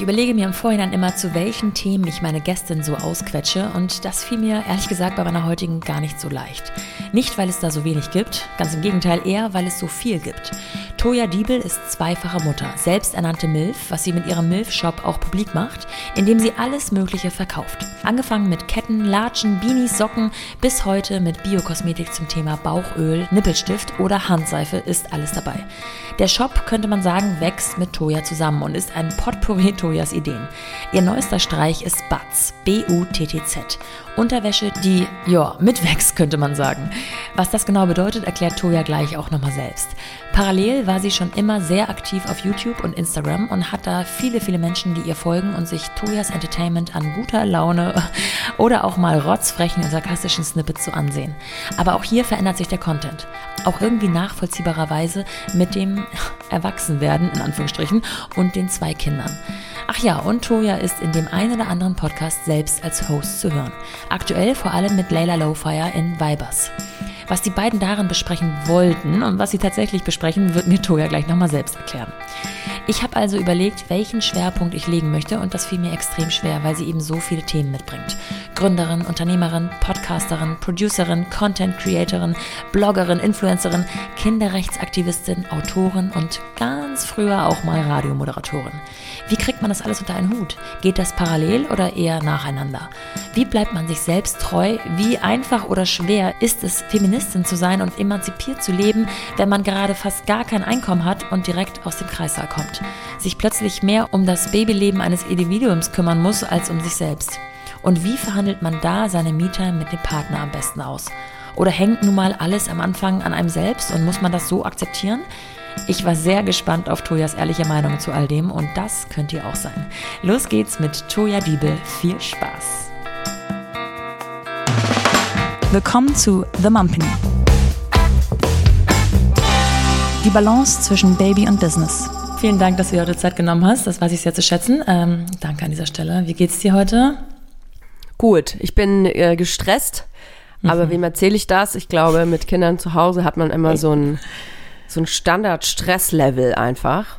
Ich überlege mir im Vorhinein immer, zu welchen Themen ich meine Gästin so ausquetsche und das fiel mir ehrlich gesagt bei meiner heutigen gar nicht so leicht. Nicht, weil es da so wenig gibt, ganz im Gegenteil eher, weil es so viel gibt. Toja Diebel ist zweifache Mutter, selbsternannte MILF, was sie mit ihrem MILF-Shop auch publik macht, indem sie alles Mögliche verkauft. Angefangen mit Ketten, Latschen, Beanies, Socken, bis heute mit Biokosmetik zum Thema Bauchöl, Nippelstift oder Handseife ist alles dabei. Der Shop, könnte man sagen, wächst mit Toya zusammen und ist ein Potpourri Toyas Ideen. Ihr neuester Streich ist Butz, B-U-T-T-Z. Unterwäsche, die, ja, mitwächst, könnte man sagen. Was das genau bedeutet, erklärt Toya gleich auch nochmal selbst. Parallel war sie schon immer sehr aktiv auf YouTube und Instagram und hat da viele, viele Menschen, die ihr folgen und sich Toyas Entertainment an guter Laune oder auch mal rotzfrechen und sarkastischen Snippets zu ansehen. Aber auch hier verändert sich der Content. Auch irgendwie nachvollziehbarerweise mit dem Erwachsenwerden, in Anführungsstrichen, und den zwei Kindern. Ach ja, und Toya ist in dem einen oder anderen Podcast selbst als Host zu hören. Aktuell vor allem mit Layla Lowfire in Vibers. Was die beiden darin besprechen wollten und was sie tatsächlich besprechen, wird mir Toya gleich nochmal selbst erklären. Ich habe also überlegt, welchen Schwerpunkt ich legen möchte und das fiel mir extrem schwer, weil sie eben so viele Themen mitbringt. Gründerin, Unternehmerin, Podcasterin, Producerin, Content Creatorin, Bloggerin, Influencerin, Kinderrechtsaktivistin, Autorin und ganz früher auch mal Radiomoderatorin. Wie kriegt man das alles unter einen Hut? Geht das parallel oder eher nacheinander? Wie bleibt man sich selbst treu? Wie einfach oder schwer ist es, Feministin zu sein und emanzipiert zu leben, wenn man gerade fast gar kein Einkommen hat und direkt aus dem Kreissaal kommt? Sich plötzlich mehr um das Babyleben eines Individuums kümmern muss als um sich selbst. Und wie verhandelt man da seine Me-Time mit dem Partner am besten aus? Oder hängt nun mal alles am Anfang an einem selbst und muss man das so akzeptieren? Ich war sehr gespannt auf Tojas ehrliche Meinung zu all dem und das könnt ihr auch sein. Los geht's mit Toja Diebel. Viel Spaß. Willkommen zu The Mumpany. Die Balance zwischen Baby und Business. Vielen Dank, dass du dir heute Zeit genommen hast. Das weiß ich sehr zu schätzen. Ähm, danke an dieser Stelle. Wie geht's dir heute? Gut, ich bin äh, gestresst, mhm. aber wem erzähle ich das? Ich glaube, mit Kindern zu Hause hat man immer so ein so ein Standard-Stresslevel einfach.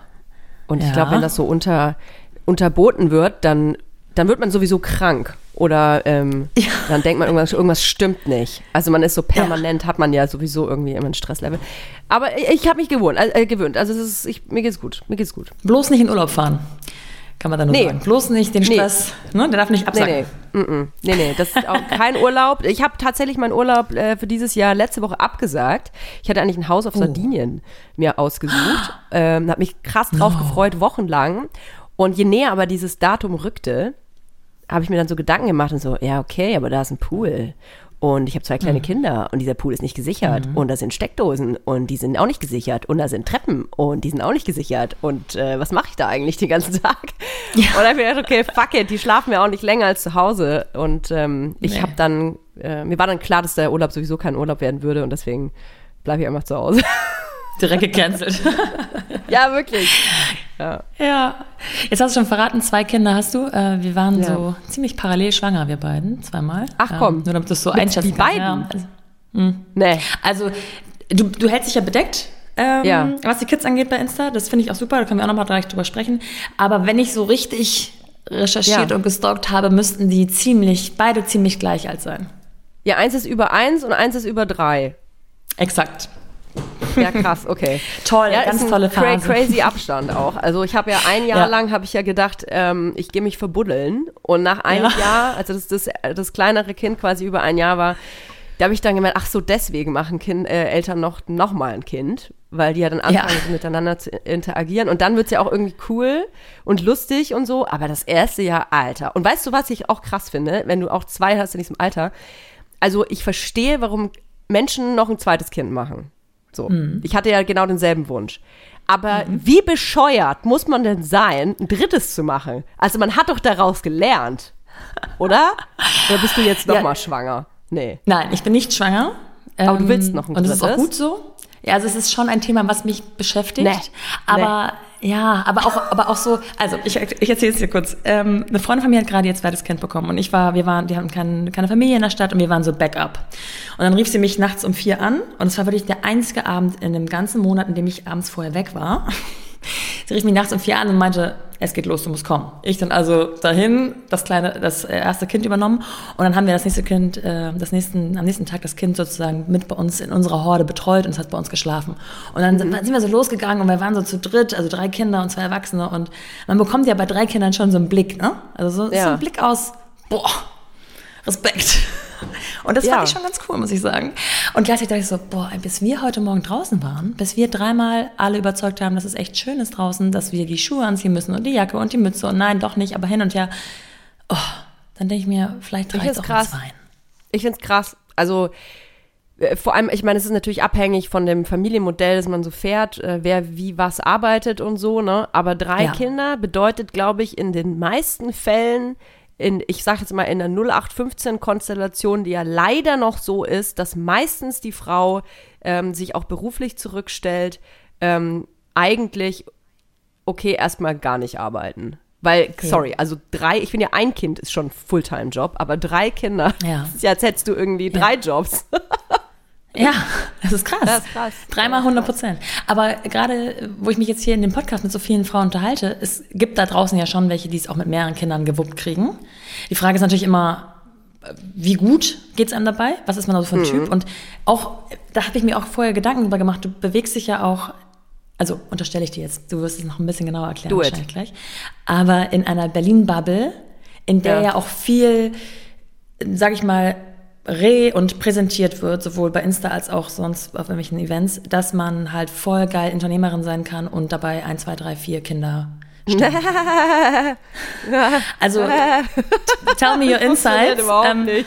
Und ja. ich glaube, wenn das so unter, unterboten wird, dann, dann wird man sowieso krank. Oder ähm, ja. dann denkt man, irgendwas, irgendwas stimmt nicht. Also man ist so permanent, ja. hat man ja sowieso irgendwie immer ein Stresslevel. Aber ich, ich habe mich gewohnt, äh, gewöhnt. Also es ist, ich, mir geht's gut. Mir geht's gut. Bloß nicht in Urlaub fahren. Kann man da nur nee. sagen. Bloß nicht den Stress, nee. ne? der darf nicht absagen. Nee, nee. Nee, nee. das ist auch kein Urlaub. Ich habe tatsächlich meinen Urlaub äh, für dieses Jahr letzte Woche abgesagt. Ich hatte eigentlich ein Haus auf oh. Sardinien mir ausgesucht. Ähm, habe mich krass drauf oh. gefreut, wochenlang. Und je näher aber dieses Datum rückte, habe ich mir dann so Gedanken gemacht und so, ja, okay, aber da ist ein Pool. Und ich habe zwei kleine mhm. Kinder und dieser Pool ist nicht gesichert. Mhm. Und da sind Steckdosen und die sind auch nicht gesichert. Und da sind Treppen und die sind auch nicht gesichert. Und äh, was mache ich da eigentlich den ganzen Tag? Ja. Und dann habe ich gedacht, okay, fuck it, die schlafen ja auch nicht länger als zu Hause. Und ähm, ich nee. habe dann, äh, mir war dann klar, dass der Urlaub sowieso kein Urlaub werden würde und deswegen bleibe ich einfach zu Hause. Direkt gecancelt. ja, wirklich. Ja. ja. Jetzt hast du schon verraten, zwei Kinder hast du. Äh, wir waren ja. so ziemlich parallel schwanger, wir beiden, zweimal. Ach komm. Ähm, nur damit du es so einschätzen kannst. Die beiden? Ja. Also, hm. nee. Also, du, du hältst dich ja bedeckt. Ähm, ja. Was die Kids angeht bei Insta, das finde ich auch super, da können wir auch nochmal gleich drüber sprechen. Aber wenn ich so richtig recherchiert ja. und gestalkt habe, müssten die ziemlich, beide ziemlich gleich alt sein. Ja, eins ist über eins und eins ist über drei. Exakt. Ja, krass, okay. Toll, ja, ganz tolle Phase. crazy Abstand auch. Also ich habe ja ein Jahr ja. lang, habe ich ja gedacht, ähm, ich gehe mich verbuddeln. Und nach einem ja. Jahr, also das, das, das kleinere Kind quasi über ein Jahr war, da habe ich dann gemerkt, ach so, deswegen machen kind, äh, Eltern noch, noch mal ein Kind, weil die ja dann anfangen, ja. miteinander zu interagieren. Und dann wird es ja auch irgendwie cool und lustig und so. Aber das erste Jahr, Alter. Und weißt du, was ich auch krass finde, wenn du auch zwei hast in diesem Alter? Also ich verstehe, warum Menschen noch ein zweites Kind machen. So. Mhm. Ich hatte ja genau denselben Wunsch. Aber mhm. wie bescheuert muss man denn sein, ein drittes zu machen? Also man hat doch daraus gelernt, oder? Oder bist du jetzt nochmal ja. schwanger? Nee. Nein, ich bin nicht schwanger. Aber ähm, du willst noch ein drittes? Und das ist auch gut so. Ja, also es ist schon ein Thema, was mich beschäftigt. Nee. Aber nee. Ja, aber auch, aber auch so, also ich, ich erzähle es dir kurz. Ähm, eine Freundin von mir hat gerade ihr zweites Kind bekommen und ich war, wir waren, die haben kein, keine Familie in der Stadt und wir waren so Backup. Und dann rief sie mich nachts um vier an und es war wirklich der einzige Abend in dem ganzen Monat, in dem ich abends vorher weg war. Sie rief mich nachts um vier an und meinte, es geht los, du musst kommen. Ich dann also dahin, das kleine, das erste Kind übernommen und dann haben wir das nächste Kind, äh, das nächsten, am nächsten Tag das Kind sozusagen mit bei uns in unserer Horde betreut und es hat bei uns geschlafen. Und dann mhm. sind wir so losgegangen und wir waren so zu dritt, also drei Kinder und zwei Erwachsene und man bekommt ja bei drei Kindern schon so einen Blick, ne? Also so, ja. so einen Blick aus, boah, Respekt. Und das ja. fand ich schon ganz cool, muss ich sagen. Und gleichzeitig dachte ich so, boah, bis wir heute Morgen draußen waren, bis wir dreimal alle überzeugt haben, dass es echt schön ist draußen, dass wir die Schuhe anziehen müssen und die Jacke und die Mütze und nein, doch nicht, aber hin und her. Oh, dann denke ich mir, vielleicht reicht es auch krass. Wein. Ich finde es krass. Also äh, vor allem, ich meine, es ist natürlich abhängig von dem Familienmodell, das man so fährt, äh, wer wie was arbeitet und so, ne? Aber drei ja. Kinder bedeutet, glaube ich, in den meisten Fällen in, ich sage jetzt mal, in der 0815-Konstellation, die ja leider noch so ist, dass meistens die Frau ähm, sich auch beruflich zurückstellt, ähm, eigentlich, okay, erstmal gar nicht arbeiten. Weil, okay. sorry, also drei, ich finde ja, ein Kind ist schon Fulltime-Job, aber drei Kinder, ja. als hättest du irgendwie ja. drei Jobs. Ja, das ist krass. Das ist krass. Dreimal 100 Prozent. Aber gerade, wo ich mich jetzt hier in dem Podcast mit so vielen Frauen unterhalte, es gibt da draußen ja schon welche, die es auch mit mehreren Kindern gewuppt kriegen. Die Frage ist natürlich immer, wie gut geht's einem dabei? Was ist man da so für ein mhm. Typ? Und auch, da habe ich mir auch vorher Gedanken drüber gemacht, du bewegst dich ja auch also unterstelle ich dir jetzt, du wirst es noch ein bisschen genauer erklären Do wahrscheinlich it. gleich. Aber in einer Berlin-Bubble, in der ja. ja auch viel, sag ich mal, re- und präsentiert wird, sowohl bei Insta als auch sonst auf irgendwelchen Events, dass man halt voll geil Unternehmerin sein kann und dabei ein, zwei, drei, vier Kinder also, tell me your insights. Ähm.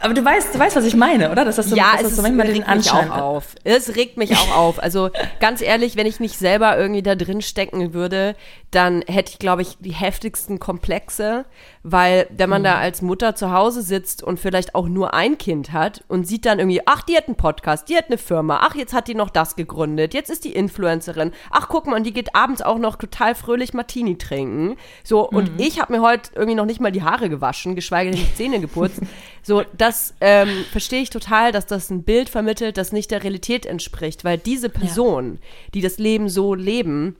Aber du weißt, du weißt, was ich meine, oder? Das ist so, ja, das es so manchmal den Anschein. Mich auch auf. Es regt mich auch auf. Also ganz ehrlich, wenn ich nicht selber irgendwie da drin stecken würde, dann hätte ich, glaube ich, die heftigsten Komplexe, weil wenn man mhm. da als Mutter zu Hause sitzt und vielleicht auch nur ein Kind hat und sieht dann irgendwie, ach, die hat einen Podcast, die hat eine Firma, ach, jetzt hat die noch das gegründet, jetzt ist die Influencerin, ach, guck mal, und die geht abends auch noch total fröhlich Martini trinken. So, mhm. und ich habe mir heute irgendwie noch nicht mal die Haare gewaschen, geschweige denn die Zähne geputzt. So, das ähm, verstehe ich total, dass das ein Bild vermittelt, das nicht der Realität entspricht, weil diese Personen, ja. die das Leben so leben,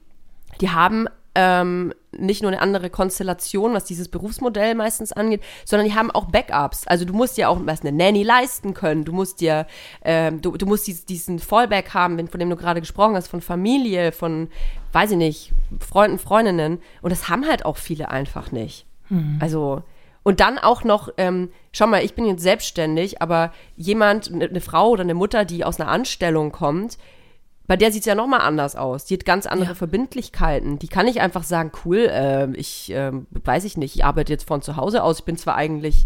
die haben ähm, nicht nur eine andere Konstellation, was dieses Berufsmodell meistens angeht, sondern die haben auch Backups. Also du musst ja auch was eine Nanny leisten können. Du musst dir, ähm, du, du musst diesen, diesen Fallback haben, von dem du gerade gesprochen hast, von Familie, von, weiß ich nicht, Freunden, Freundinnen. Und das haben halt auch viele einfach nicht. Mhm. Also und dann auch noch, ähm, schau mal, ich bin jetzt selbstständig, aber jemand, eine ne Frau oder eine Mutter, die aus einer Anstellung kommt, bei der sieht es ja nochmal anders aus. Die hat ganz andere ja. Verbindlichkeiten. Die kann nicht einfach sagen, cool, äh, ich äh, weiß ich nicht, ich arbeite jetzt von zu Hause aus. Ich bin zwar eigentlich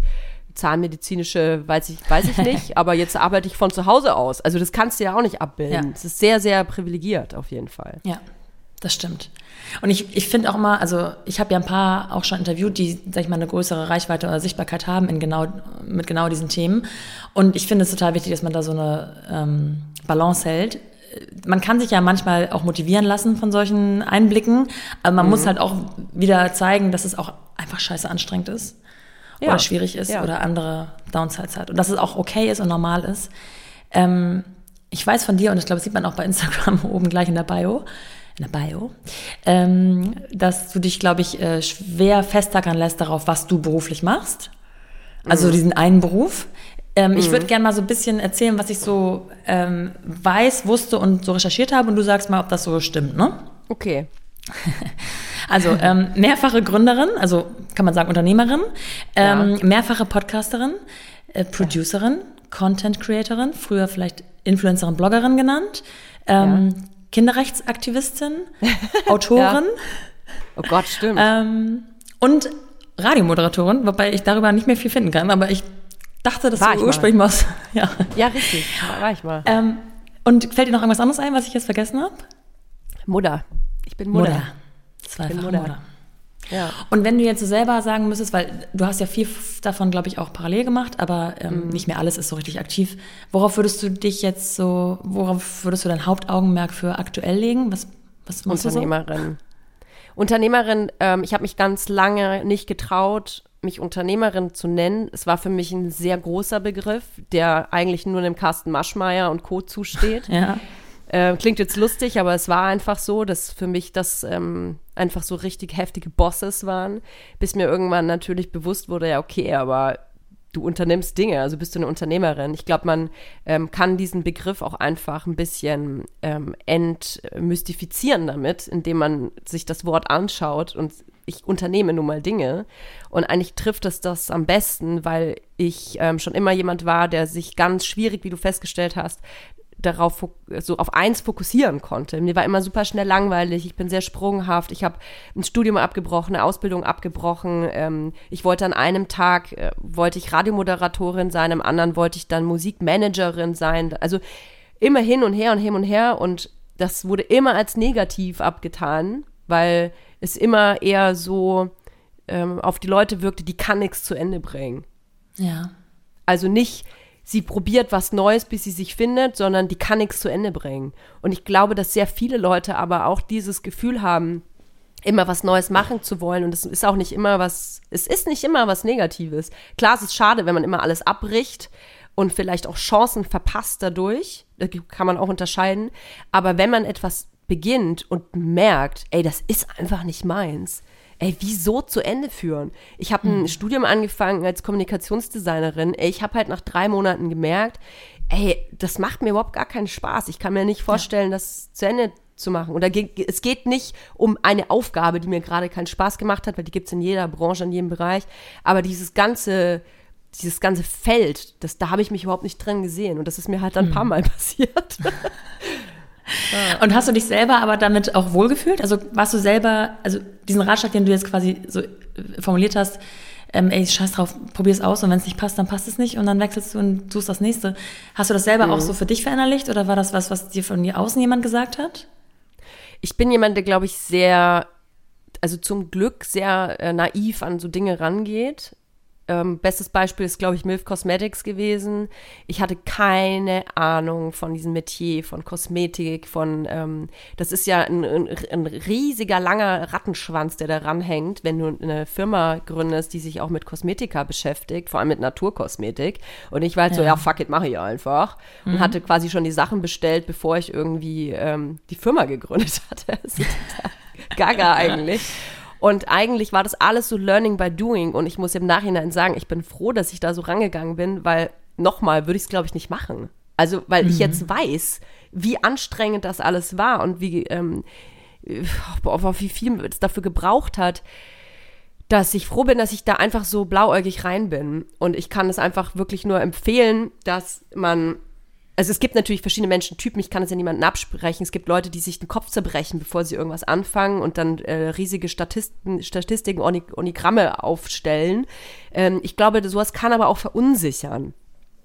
zahnmedizinische, weiß ich, weiß ich nicht, aber jetzt arbeite ich von zu Hause aus. Also das kannst du ja auch nicht abbilden. Es ist sehr, sehr privilegiert auf jeden Fall. Ja, das stimmt. Und ich, ich finde auch immer, also ich habe ja ein paar auch schon interviewt, die, sag ich mal, eine größere Reichweite oder Sichtbarkeit haben in genau, mit genau diesen Themen. Und ich finde es total wichtig, dass man da so eine ähm, Balance hält. Man kann sich ja manchmal auch motivieren lassen von solchen Einblicken, aber man mhm. muss halt auch wieder zeigen, dass es auch einfach scheiße anstrengend ist ja. oder schwierig ist ja. oder andere Downsides hat. Und dass es auch okay ist und normal ist. Ähm, ich weiß von dir, und ich glaube, das sieht man auch bei Instagram oben gleich in der Bio, in der Bio, ähm, dass du dich, glaube ich, äh, schwer festtackern lässt darauf, was du beruflich machst. Also mhm. diesen einen Beruf. Ähm, mhm. Ich würde gerne mal so ein bisschen erzählen, was ich so ähm, weiß, wusste und so recherchiert habe und du sagst mal, ob das so stimmt, ne? Okay. Also ähm, mehrfache Gründerin, also kann man sagen Unternehmerin, ähm, ja. mehrfache Podcasterin, äh, Producerin, Content Creatorin, früher vielleicht Influencerin, Bloggerin genannt, ähm, ja. Kinderrechtsaktivistin, Autorin. ja. Oh Gott, stimmt. Ähm, und Radiomoderatorin, wobei ich darüber nicht mehr viel finden kann, aber ich dachte, das war ursprünglich mal. Ja. ja, richtig. War ich mal. Ähm, und fällt dir noch irgendwas anderes ein, was ich jetzt vergessen habe? Mutter. Ich bin Mutter. Mutter. Zweifache Mutter. Mutter. Ja. Und wenn du jetzt so selber sagen müsstest, weil du hast ja viel davon, glaube ich, auch parallel gemacht, aber ähm, mhm. nicht mehr alles ist so richtig aktiv. Worauf würdest du dich jetzt so, worauf würdest du dein Hauptaugenmerk für aktuell legen? Was, was Unternehmerin. So? Unternehmerin, ähm, ich habe mich ganz lange nicht getraut, mich Unternehmerin zu nennen. Es war für mich ein sehr großer Begriff, der eigentlich nur dem Carsten Maschmeyer und Co. zusteht. ja. Äh, klingt jetzt lustig, aber es war einfach so, dass für mich das ähm, einfach so richtig heftige Bosses waren, bis mir irgendwann natürlich bewusst wurde, ja, okay, aber du unternimmst Dinge, also bist du eine Unternehmerin. Ich glaube, man ähm, kann diesen Begriff auch einfach ein bisschen ähm, entmystifizieren damit, indem man sich das Wort anschaut und ich unternehme nun mal Dinge. Und eigentlich trifft es das am besten, weil ich ähm, schon immer jemand war, der sich ganz schwierig, wie du festgestellt hast, darauf so auf eins fokussieren konnte. Mir war immer super schnell langweilig, ich bin sehr sprunghaft, ich habe ein Studium abgebrochen, eine Ausbildung abgebrochen. Ähm, ich wollte an einem Tag, äh, wollte ich Radiomoderatorin sein, am anderen wollte ich dann Musikmanagerin sein. Also immer hin und her und hin und her und das wurde immer als negativ abgetan, weil es immer eher so ähm, auf die Leute wirkte, die kann nichts zu Ende bringen. Ja. Also nicht sie probiert was Neues, bis sie sich findet, sondern die kann nichts zu Ende bringen. Und ich glaube, dass sehr viele Leute aber auch dieses Gefühl haben, immer was Neues machen zu wollen. Und es ist auch nicht immer was, es ist nicht immer was Negatives. Klar, es ist schade, wenn man immer alles abbricht und vielleicht auch Chancen verpasst dadurch. Das kann man auch unterscheiden. Aber wenn man etwas beginnt und merkt, ey, das ist einfach nicht meins, ey, wieso zu Ende führen? Ich habe ein mhm. Studium angefangen als Kommunikationsdesignerin. Ey, ich habe halt nach drei Monaten gemerkt, ey, das macht mir überhaupt gar keinen Spaß. Ich kann mir nicht vorstellen, ja. das zu Ende zu machen. Oder es geht nicht um eine Aufgabe, die mir gerade keinen Spaß gemacht hat, weil die gibt es in jeder Branche, in jedem Bereich. Aber dieses ganze, dieses ganze Feld, das, da habe ich mich überhaupt nicht drin gesehen. Und das ist mir halt ein paar mhm. Mal passiert. Und hast du dich selber aber damit auch wohlgefühlt? Also warst du selber, also diesen Ratschlag, den du jetzt quasi so äh, formuliert hast, ähm, ey, scheiß drauf, probier's aus und wenn es nicht passt, dann passt es nicht und dann wechselst du und tust das nächste. Hast du das selber mhm. auch so für dich verinnerlicht oder war das was, was dir von dir außen jemand gesagt hat? Ich bin jemand, der, glaube ich, sehr, also zum Glück sehr äh, naiv an so Dinge rangeht. Ähm, bestes Beispiel ist, glaube ich, MILF Cosmetics gewesen. Ich hatte keine Ahnung von diesem Metier, von Kosmetik, von, ähm, das ist ja ein, ein, ein, riesiger, langer Rattenschwanz, der da ranhängt, wenn du eine Firma gründest, die sich auch mit Kosmetika beschäftigt, vor allem mit Naturkosmetik. Und ich war halt ja. so, ja, fuck it, mache ich einfach. Mhm. Und hatte quasi schon die Sachen bestellt, bevor ich irgendwie ähm, die Firma gegründet hatte. Gaga eigentlich. Und eigentlich war das alles so Learning by Doing. Und ich muss im Nachhinein sagen, ich bin froh, dass ich da so rangegangen bin, weil nochmal würde ich es, glaube ich, nicht machen. Also, weil mhm. ich jetzt weiß, wie anstrengend das alles war und wie, ähm, auf wie viel es dafür gebraucht hat, dass ich froh bin, dass ich da einfach so blauäugig rein bin. Und ich kann es einfach wirklich nur empfehlen, dass man also es gibt natürlich verschiedene Menschentypen, ich kann es ja niemandem absprechen. Es gibt Leute, die sich den Kopf zerbrechen, bevor sie irgendwas anfangen und dann äh, riesige Statisten, Statistiken, Onigramme aufstellen. Ähm, ich glaube, sowas kann aber auch verunsichern.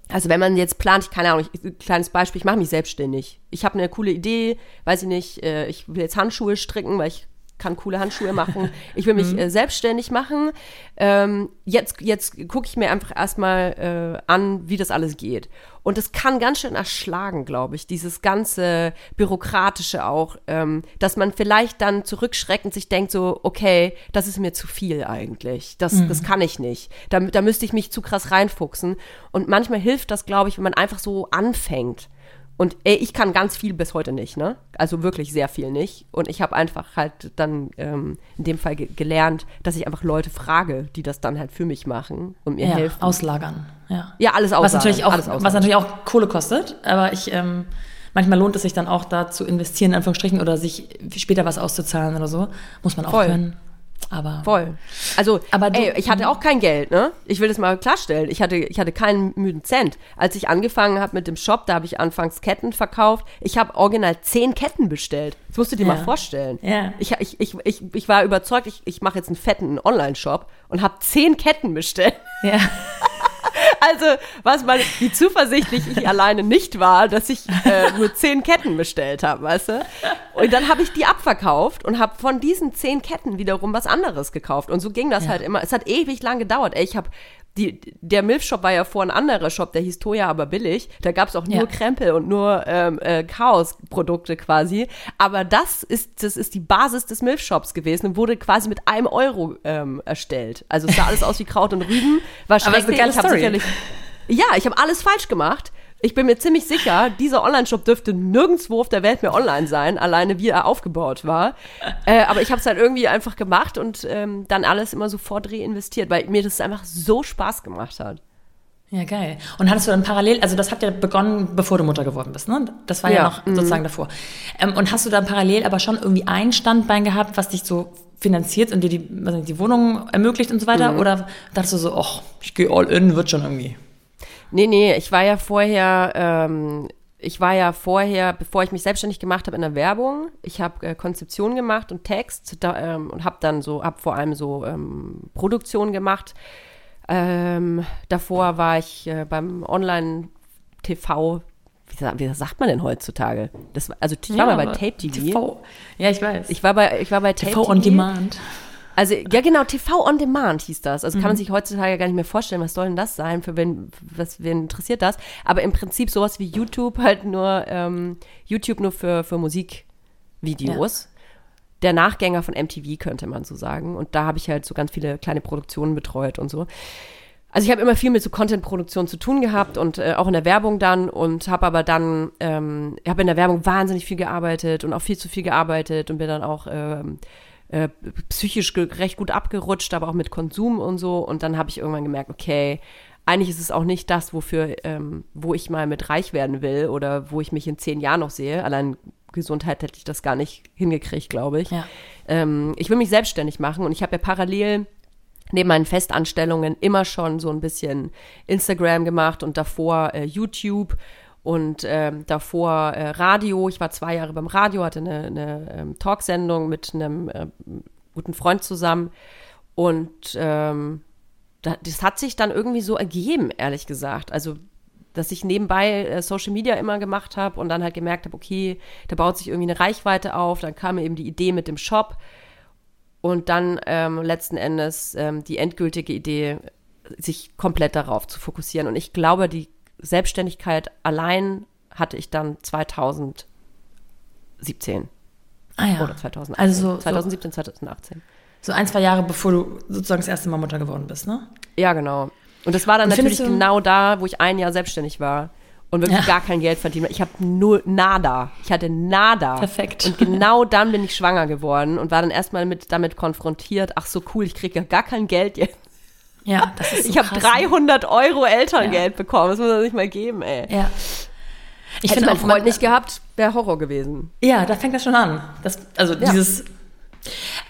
Also wenn man jetzt plant, ich keine Ahnung, ich, kleines Beispiel, ich mache mich selbstständig. Ich habe eine coole Idee, weiß ich nicht, äh, ich will jetzt Handschuhe stricken, weil ich kann coole Handschuhe machen. Ich will mich mhm. äh, selbstständig machen. Ähm, jetzt jetzt gucke ich mir einfach erstmal äh, an, wie das alles geht. Und es kann ganz schön erschlagen, glaube ich, dieses ganze Bürokratische auch, ähm, dass man vielleicht dann zurückschreckend sich denkt, so, okay, das ist mir zu viel eigentlich. Das, mhm. das kann ich nicht. Da, da müsste ich mich zu krass reinfuchsen. Und manchmal hilft das, glaube ich, wenn man einfach so anfängt. Und ey, ich kann ganz viel bis heute nicht, ne? Also wirklich sehr viel nicht. Und ich habe einfach halt dann ähm, in dem Fall ge gelernt, dass ich einfach Leute frage, die das dann halt für mich machen und mir ja, helfen. Auslagern, ja. Ja, alles auslagern. Was natürlich auch, auslagern. was natürlich auch Kohle kostet, aber ich, ähm, manchmal lohnt es sich dann auch da zu investieren, in Anführungsstrichen, oder sich später was auszuzahlen oder so. Muss man auch Voll. können. Aber voll. Also, aber du, ey, ich hatte auch kein Geld, ne? Ich will das mal klarstellen. Ich hatte, ich hatte keinen müden Cent. Als ich angefangen habe mit dem Shop, da habe ich anfangs Ketten verkauft. Ich habe original zehn Ketten bestellt. Das musst du dir ja. mal vorstellen. Ja. Ich, ich, ich, ich, ich war überzeugt, ich, ich mache jetzt einen fetten Online-Shop und habe zehn Ketten bestellt. Ja. Also, was mal, wie zuversichtlich ich alleine nicht war, dass ich äh, nur zehn Ketten bestellt habe, weißt du? Und dann habe ich die abverkauft und habe von diesen zehn Ketten wiederum was anderes gekauft. Und so ging das ja. halt immer. Es hat ewig lang gedauert. Ey, ich habe die, der Milchshop war ja vor ein anderer Shop, der hieß Toya, aber billig. Da gab es auch nur ja. Krempel und nur ähm, äh, Chaos-Produkte quasi. Aber das ist, das ist die Basis des Milchshops gewesen und wurde quasi mit einem Euro ähm, erstellt. Also es sah alles aus wie Kraut und Rüben. War schrecklich. Aber das ist eine geile Story. Ja, ich habe alles falsch gemacht. Ich bin mir ziemlich sicher, dieser Online-Shop dürfte nirgendwo auf der Welt mehr online sein, alleine wie er aufgebaut war. Äh, aber ich habe es halt irgendwie einfach gemacht und ähm, dann alles immer sofort reinvestiert, weil mir das einfach so Spaß gemacht hat. Ja, geil. Und hattest du dann parallel, also das hat ja begonnen, bevor du Mutter geworden bist, ne? Das war ja, ja noch mhm. sozusagen davor. Ähm, und hast du dann parallel aber schon irgendwie ein Standbein gehabt, was dich so finanziert und dir die, also die Wohnung ermöglicht und so weiter? Mhm. Oder dachtest du so, ach, ich gehe all in, wird schon irgendwie? Nee, nee, ich war ja vorher, ähm, ich war ja vorher, bevor ich mich selbstständig gemacht habe in der Werbung, ich habe äh, Konzeption gemacht und Text da, ähm, und habe dann so, habe vor allem so ähm, Produktion gemacht. Ähm, davor war ich äh, beim Online-TV wie, wie, sagt man denn heutzutage? Das, also ich ja, war mal bei Tape TV. TV. Ja, ich weiß. Ich war bei, ich war bei Tape TV on Demand. Also, ja genau, TV on Demand hieß das. Also mhm. kann man mhm. sich heutzutage gar nicht mehr vorstellen, was soll denn das sein, für wen, was, wen interessiert das? Aber im Prinzip sowas wie YouTube halt nur, ähm, YouTube nur für, für Musikvideos. Ja. Der Nachgänger von MTV, könnte man so sagen. Und da habe ich halt so ganz viele kleine Produktionen betreut und so. Also ich habe immer viel mit so Content-Produktion zu tun gehabt und äh, auch in der Werbung dann und habe aber dann, ähm, habe in der Werbung wahnsinnig viel gearbeitet und auch viel zu viel gearbeitet und bin dann auch ähm, äh, psychisch recht gut abgerutscht, aber auch mit Konsum und so. Und dann habe ich irgendwann gemerkt, okay, eigentlich ist es auch nicht das, wofür, ähm, wo ich mal mit reich werden will oder wo ich mich in zehn Jahren noch sehe. Allein Gesundheit hätte ich das gar nicht hingekriegt, glaube ich. Ja. Ähm, ich will mich selbstständig machen und ich habe ja parallel neben meinen Festanstellungen immer schon so ein bisschen Instagram gemacht und davor äh, YouTube und ähm, davor äh, Radio. Ich war zwei Jahre beim Radio, hatte eine, eine ähm, Talksendung mit einem äh, guten Freund zusammen und ähm, das hat sich dann irgendwie so ergeben, ehrlich gesagt. Also dass ich nebenbei äh, Social Media immer gemacht habe und dann halt gemerkt habe, okay, da baut sich irgendwie eine Reichweite auf. Dann kam eben die Idee mit dem Shop und dann ähm, letzten Endes ähm, die endgültige Idee, sich komplett darauf zu fokussieren. Und ich glaube, die Selbstständigkeit allein hatte ich dann 2017. Ah ja. Oder 2018. Also 2017, so, 2018. So ein, zwei Jahre bevor du sozusagen das erste Mal Mutter geworden bist, ne? Ja, genau. Und das war dann Und natürlich genau da, wo ich ein Jahr selbstständig war und wirklich ja. gar kein Geld verdient. Ich habe nur nada. Ich hatte nada. Perfekt. Und genau dann bin ich schwanger geworden und war dann erstmal mit, damit konfrontiert. Ach so cool, ich kriege ja gar kein Geld jetzt. Ja, das ist so Ich habe 300 Euro Elterngeld ja. bekommen. Das muss man sich mal geben, ey. Ja. Ich finde auch Freund nicht gehabt, wäre Horror gewesen. Ja, da fängt das schon an. Das, also ja. dieses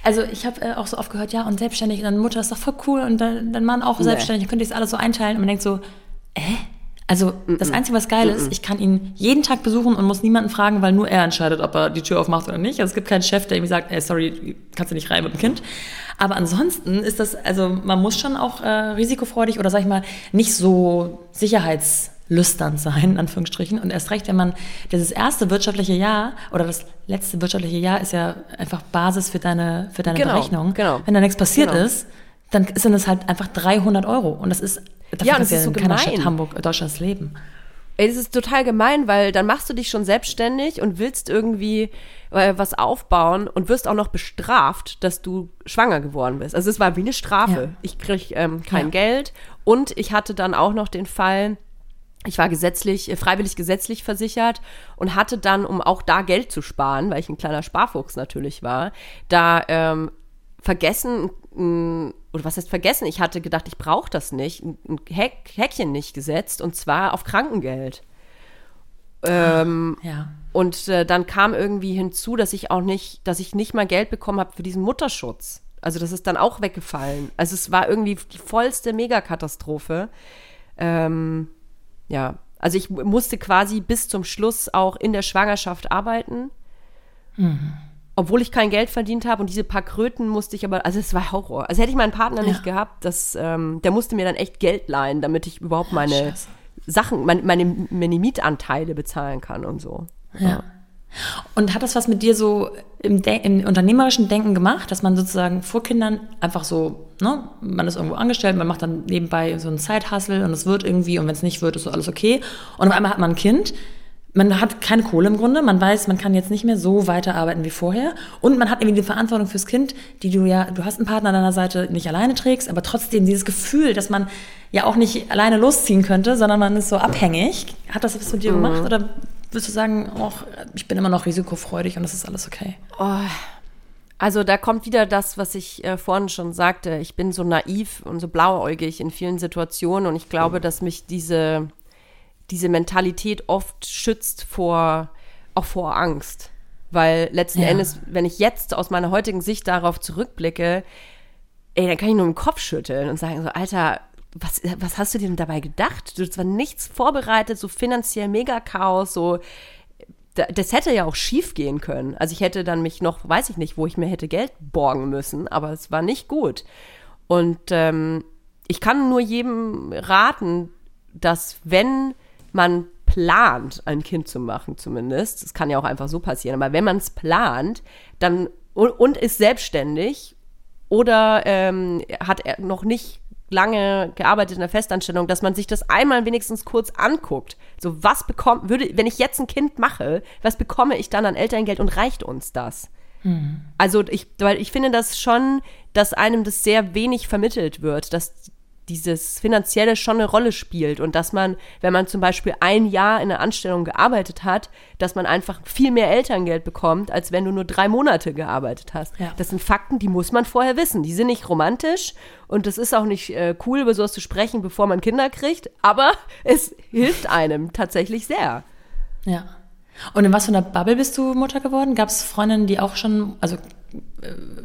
also ich habe äh, auch so oft gehört, ja, und selbstständig, und deine Mutter ist doch voll cool und dein, dein Mann auch nee. selbstständig, könnt ihr das alles so einteilen und man denkt so, äh, also das Einzige, was geil ist, ich kann ihn jeden Tag besuchen und muss niemanden fragen, weil nur er entscheidet, ob er die Tür aufmacht oder nicht. Also es gibt keinen Chef, der irgendwie sagt, ey, sorry, kannst du nicht rein mit dem Kind. Aber ansonsten ist das, also man muss schon auch äh, risikofreudig oder sag ich mal, nicht so sicherheitslüstern sein, in Anführungsstrichen. Und erst recht, wenn man dieses erste wirtschaftliche Jahr oder das letzte wirtschaftliche Jahr ist ja einfach Basis für deine, für deine genau, Berechnung. Genau. Wenn da nichts passiert genau. ist, dann sind das halt einfach 300 Euro. Und das ist Dafür ja, das ist so in gemein. Stadt Hamburg, Deutschlands leben. Ey, das ist total gemein, weil dann machst du dich schon selbstständig und willst irgendwie äh, was aufbauen und wirst auch noch bestraft, dass du schwanger geworden bist. Also es war wie eine Strafe. Ja. Ich krieg ähm, kein ja. Geld und ich hatte dann auch noch den Fall, ich war gesetzlich, äh, freiwillig gesetzlich versichert und hatte dann, um auch da Geld zu sparen, weil ich ein kleiner Sparfuchs natürlich war, da ähm, vergessen, oder was heißt vergessen? Ich hatte gedacht, ich brauche das nicht, ein Häk Häkchen nicht gesetzt und zwar auf Krankengeld. Ähm, ja. Und äh, dann kam irgendwie hinzu, dass ich auch nicht, dass ich nicht mal Geld bekommen habe für diesen Mutterschutz. Also das ist dann auch weggefallen. Also es war irgendwie die vollste Megakatastrophe. Ähm, ja, also ich musste quasi bis zum Schluss auch in der Schwangerschaft arbeiten. Mhm obwohl ich kein Geld verdient habe und diese paar Kröten musste ich aber, also es war Horror. Also hätte ich meinen Partner ja. nicht gehabt, das, ähm, der musste mir dann echt Geld leihen, damit ich überhaupt meine Scheiße. Sachen, meine, meine, meine Mietanteile bezahlen kann und so. Ja. ja. Und hat das was mit dir so im, im, unternehmerischen Denken gemacht, dass man sozusagen vor Kindern einfach so, ne, man ist irgendwo angestellt, man macht dann nebenbei so einen Zeithassel und es wird irgendwie und wenn es nicht wird, ist so alles okay. Und auf einmal hat man ein Kind man hat keine Kohle im Grunde, man weiß, man kann jetzt nicht mehr so weiterarbeiten wie vorher und man hat irgendwie die Verantwortung fürs Kind, die du ja, du hast einen Partner an deiner Seite, nicht alleine trägst, aber trotzdem dieses Gefühl, dass man ja auch nicht alleine losziehen könnte, sondern man ist so abhängig, Hat das was mit dir mhm. gemacht? Oder würdest du sagen, auch, ich bin immer noch risikofreudig und das ist alles okay? Oh. Also da kommt wieder das, was ich äh, vorhin schon sagte. Ich bin so naiv und so blauäugig in vielen Situationen und ich glaube, dass mich diese, diese Mentalität oft schützt vor, auch vor Angst. Weil letzten ja. Endes, wenn ich jetzt aus meiner heutigen Sicht darauf zurückblicke, ey, dann kann ich nur im Kopf schütteln und sagen so, Alter, was, was hast du dir denn dabei gedacht? Du war nichts vorbereitet, so finanziell mega Chaos, so das hätte ja auch schief gehen können. Also ich hätte dann mich noch, weiß ich nicht, wo ich mir hätte Geld borgen müssen, aber es war nicht gut. Und ähm, ich kann nur jedem raten, dass wenn man plant, ein Kind zu machen, zumindest, das kann ja auch einfach so passieren, aber wenn man es plant, dann und, und ist selbstständig oder ähm, hat er noch nicht lange gearbeitet in der Festanstellung, dass man sich das einmal wenigstens kurz anguckt. So, was bekommt, würde, wenn ich jetzt ein Kind mache, was bekomme ich dann an Elterngeld und reicht uns das? Mhm. Also ich, weil ich finde das schon, dass einem das sehr wenig vermittelt wird, dass dieses Finanzielle schon eine Rolle spielt und dass man, wenn man zum Beispiel ein Jahr in einer Anstellung gearbeitet hat, dass man einfach viel mehr Elterngeld bekommt, als wenn du nur drei Monate gearbeitet hast. Ja. Das sind Fakten, die muss man vorher wissen. Die sind nicht romantisch und es ist auch nicht äh, cool, über sowas zu sprechen, bevor man Kinder kriegt, aber es hilft einem tatsächlich sehr. Ja. Und in was für einer Bubble bist du Mutter geworden? Gab es Freundinnen, die auch schon, also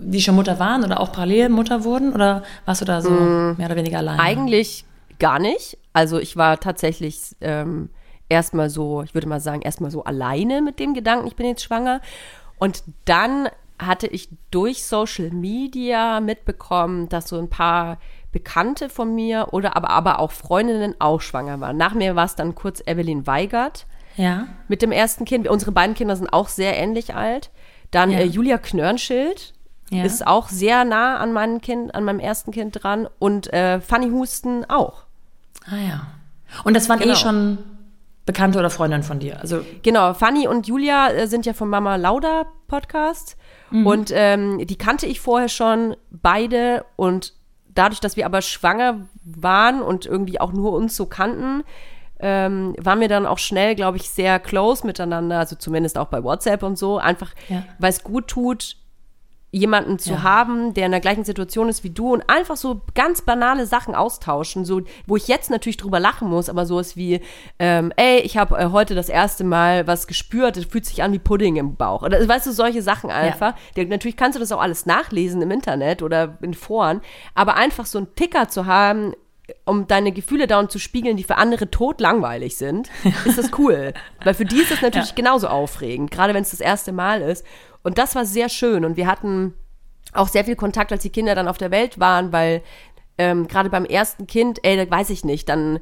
die schon Mutter waren oder auch parallel Mutter wurden? Oder warst du da so mm, mehr oder weniger allein? Eigentlich gar nicht. Also ich war tatsächlich ähm, erstmal so, ich würde mal sagen, erstmal so alleine mit dem Gedanken, ich bin jetzt schwanger. Und dann hatte ich durch Social Media mitbekommen, dass so ein paar Bekannte von mir oder aber, aber auch Freundinnen auch schwanger waren. Nach mir war es dann kurz Evelyn Weigert. Ja. Mit dem ersten Kind. Unsere beiden Kinder sind auch sehr ähnlich alt. Dann ja. äh, Julia Knörnschild ja. ist auch sehr nah an meinem Kind, an meinem ersten Kind dran. Und äh, Fanny Husten auch. Ah ja. Und das waren eh genau. eh schon Bekannte oder Freundinnen von dir? Also genau, Fanny und Julia äh, sind ja vom Mama Lauda Podcast. Mhm. Und ähm, die kannte ich vorher schon beide. Und dadurch, dass wir aber schwanger waren und irgendwie auch nur uns so kannten, ähm, waren wir dann auch schnell, glaube ich, sehr close miteinander, also zumindest auch bei WhatsApp und so, einfach ja. weil es gut tut, jemanden zu ja. haben, der in der gleichen Situation ist wie du und einfach so ganz banale Sachen austauschen, so wo ich jetzt natürlich drüber lachen muss, aber sowas wie, ähm, ey, ich habe äh, heute das erste Mal was gespürt, es fühlt sich an wie Pudding im Bauch. Oder weißt du, solche Sachen einfach. Ja. natürlich kannst du das auch alles nachlesen im Internet oder in Foren, aber einfach so einen Ticker zu haben, um deine Gefühle dauernd zu spiegeln, die für andere tot langweilig sind, ist das cool. Weil für die ist das natürlich ja. genauso aufregend, gerade wenn es das erste Mal ist. Und das war sehr schön. Und wir hatten auch sehr viel Kontakt, als die Kinder dann auf der Welt waren, weil ähm, gerade beim ersten Kind, ey, da weiß ich nicht, dann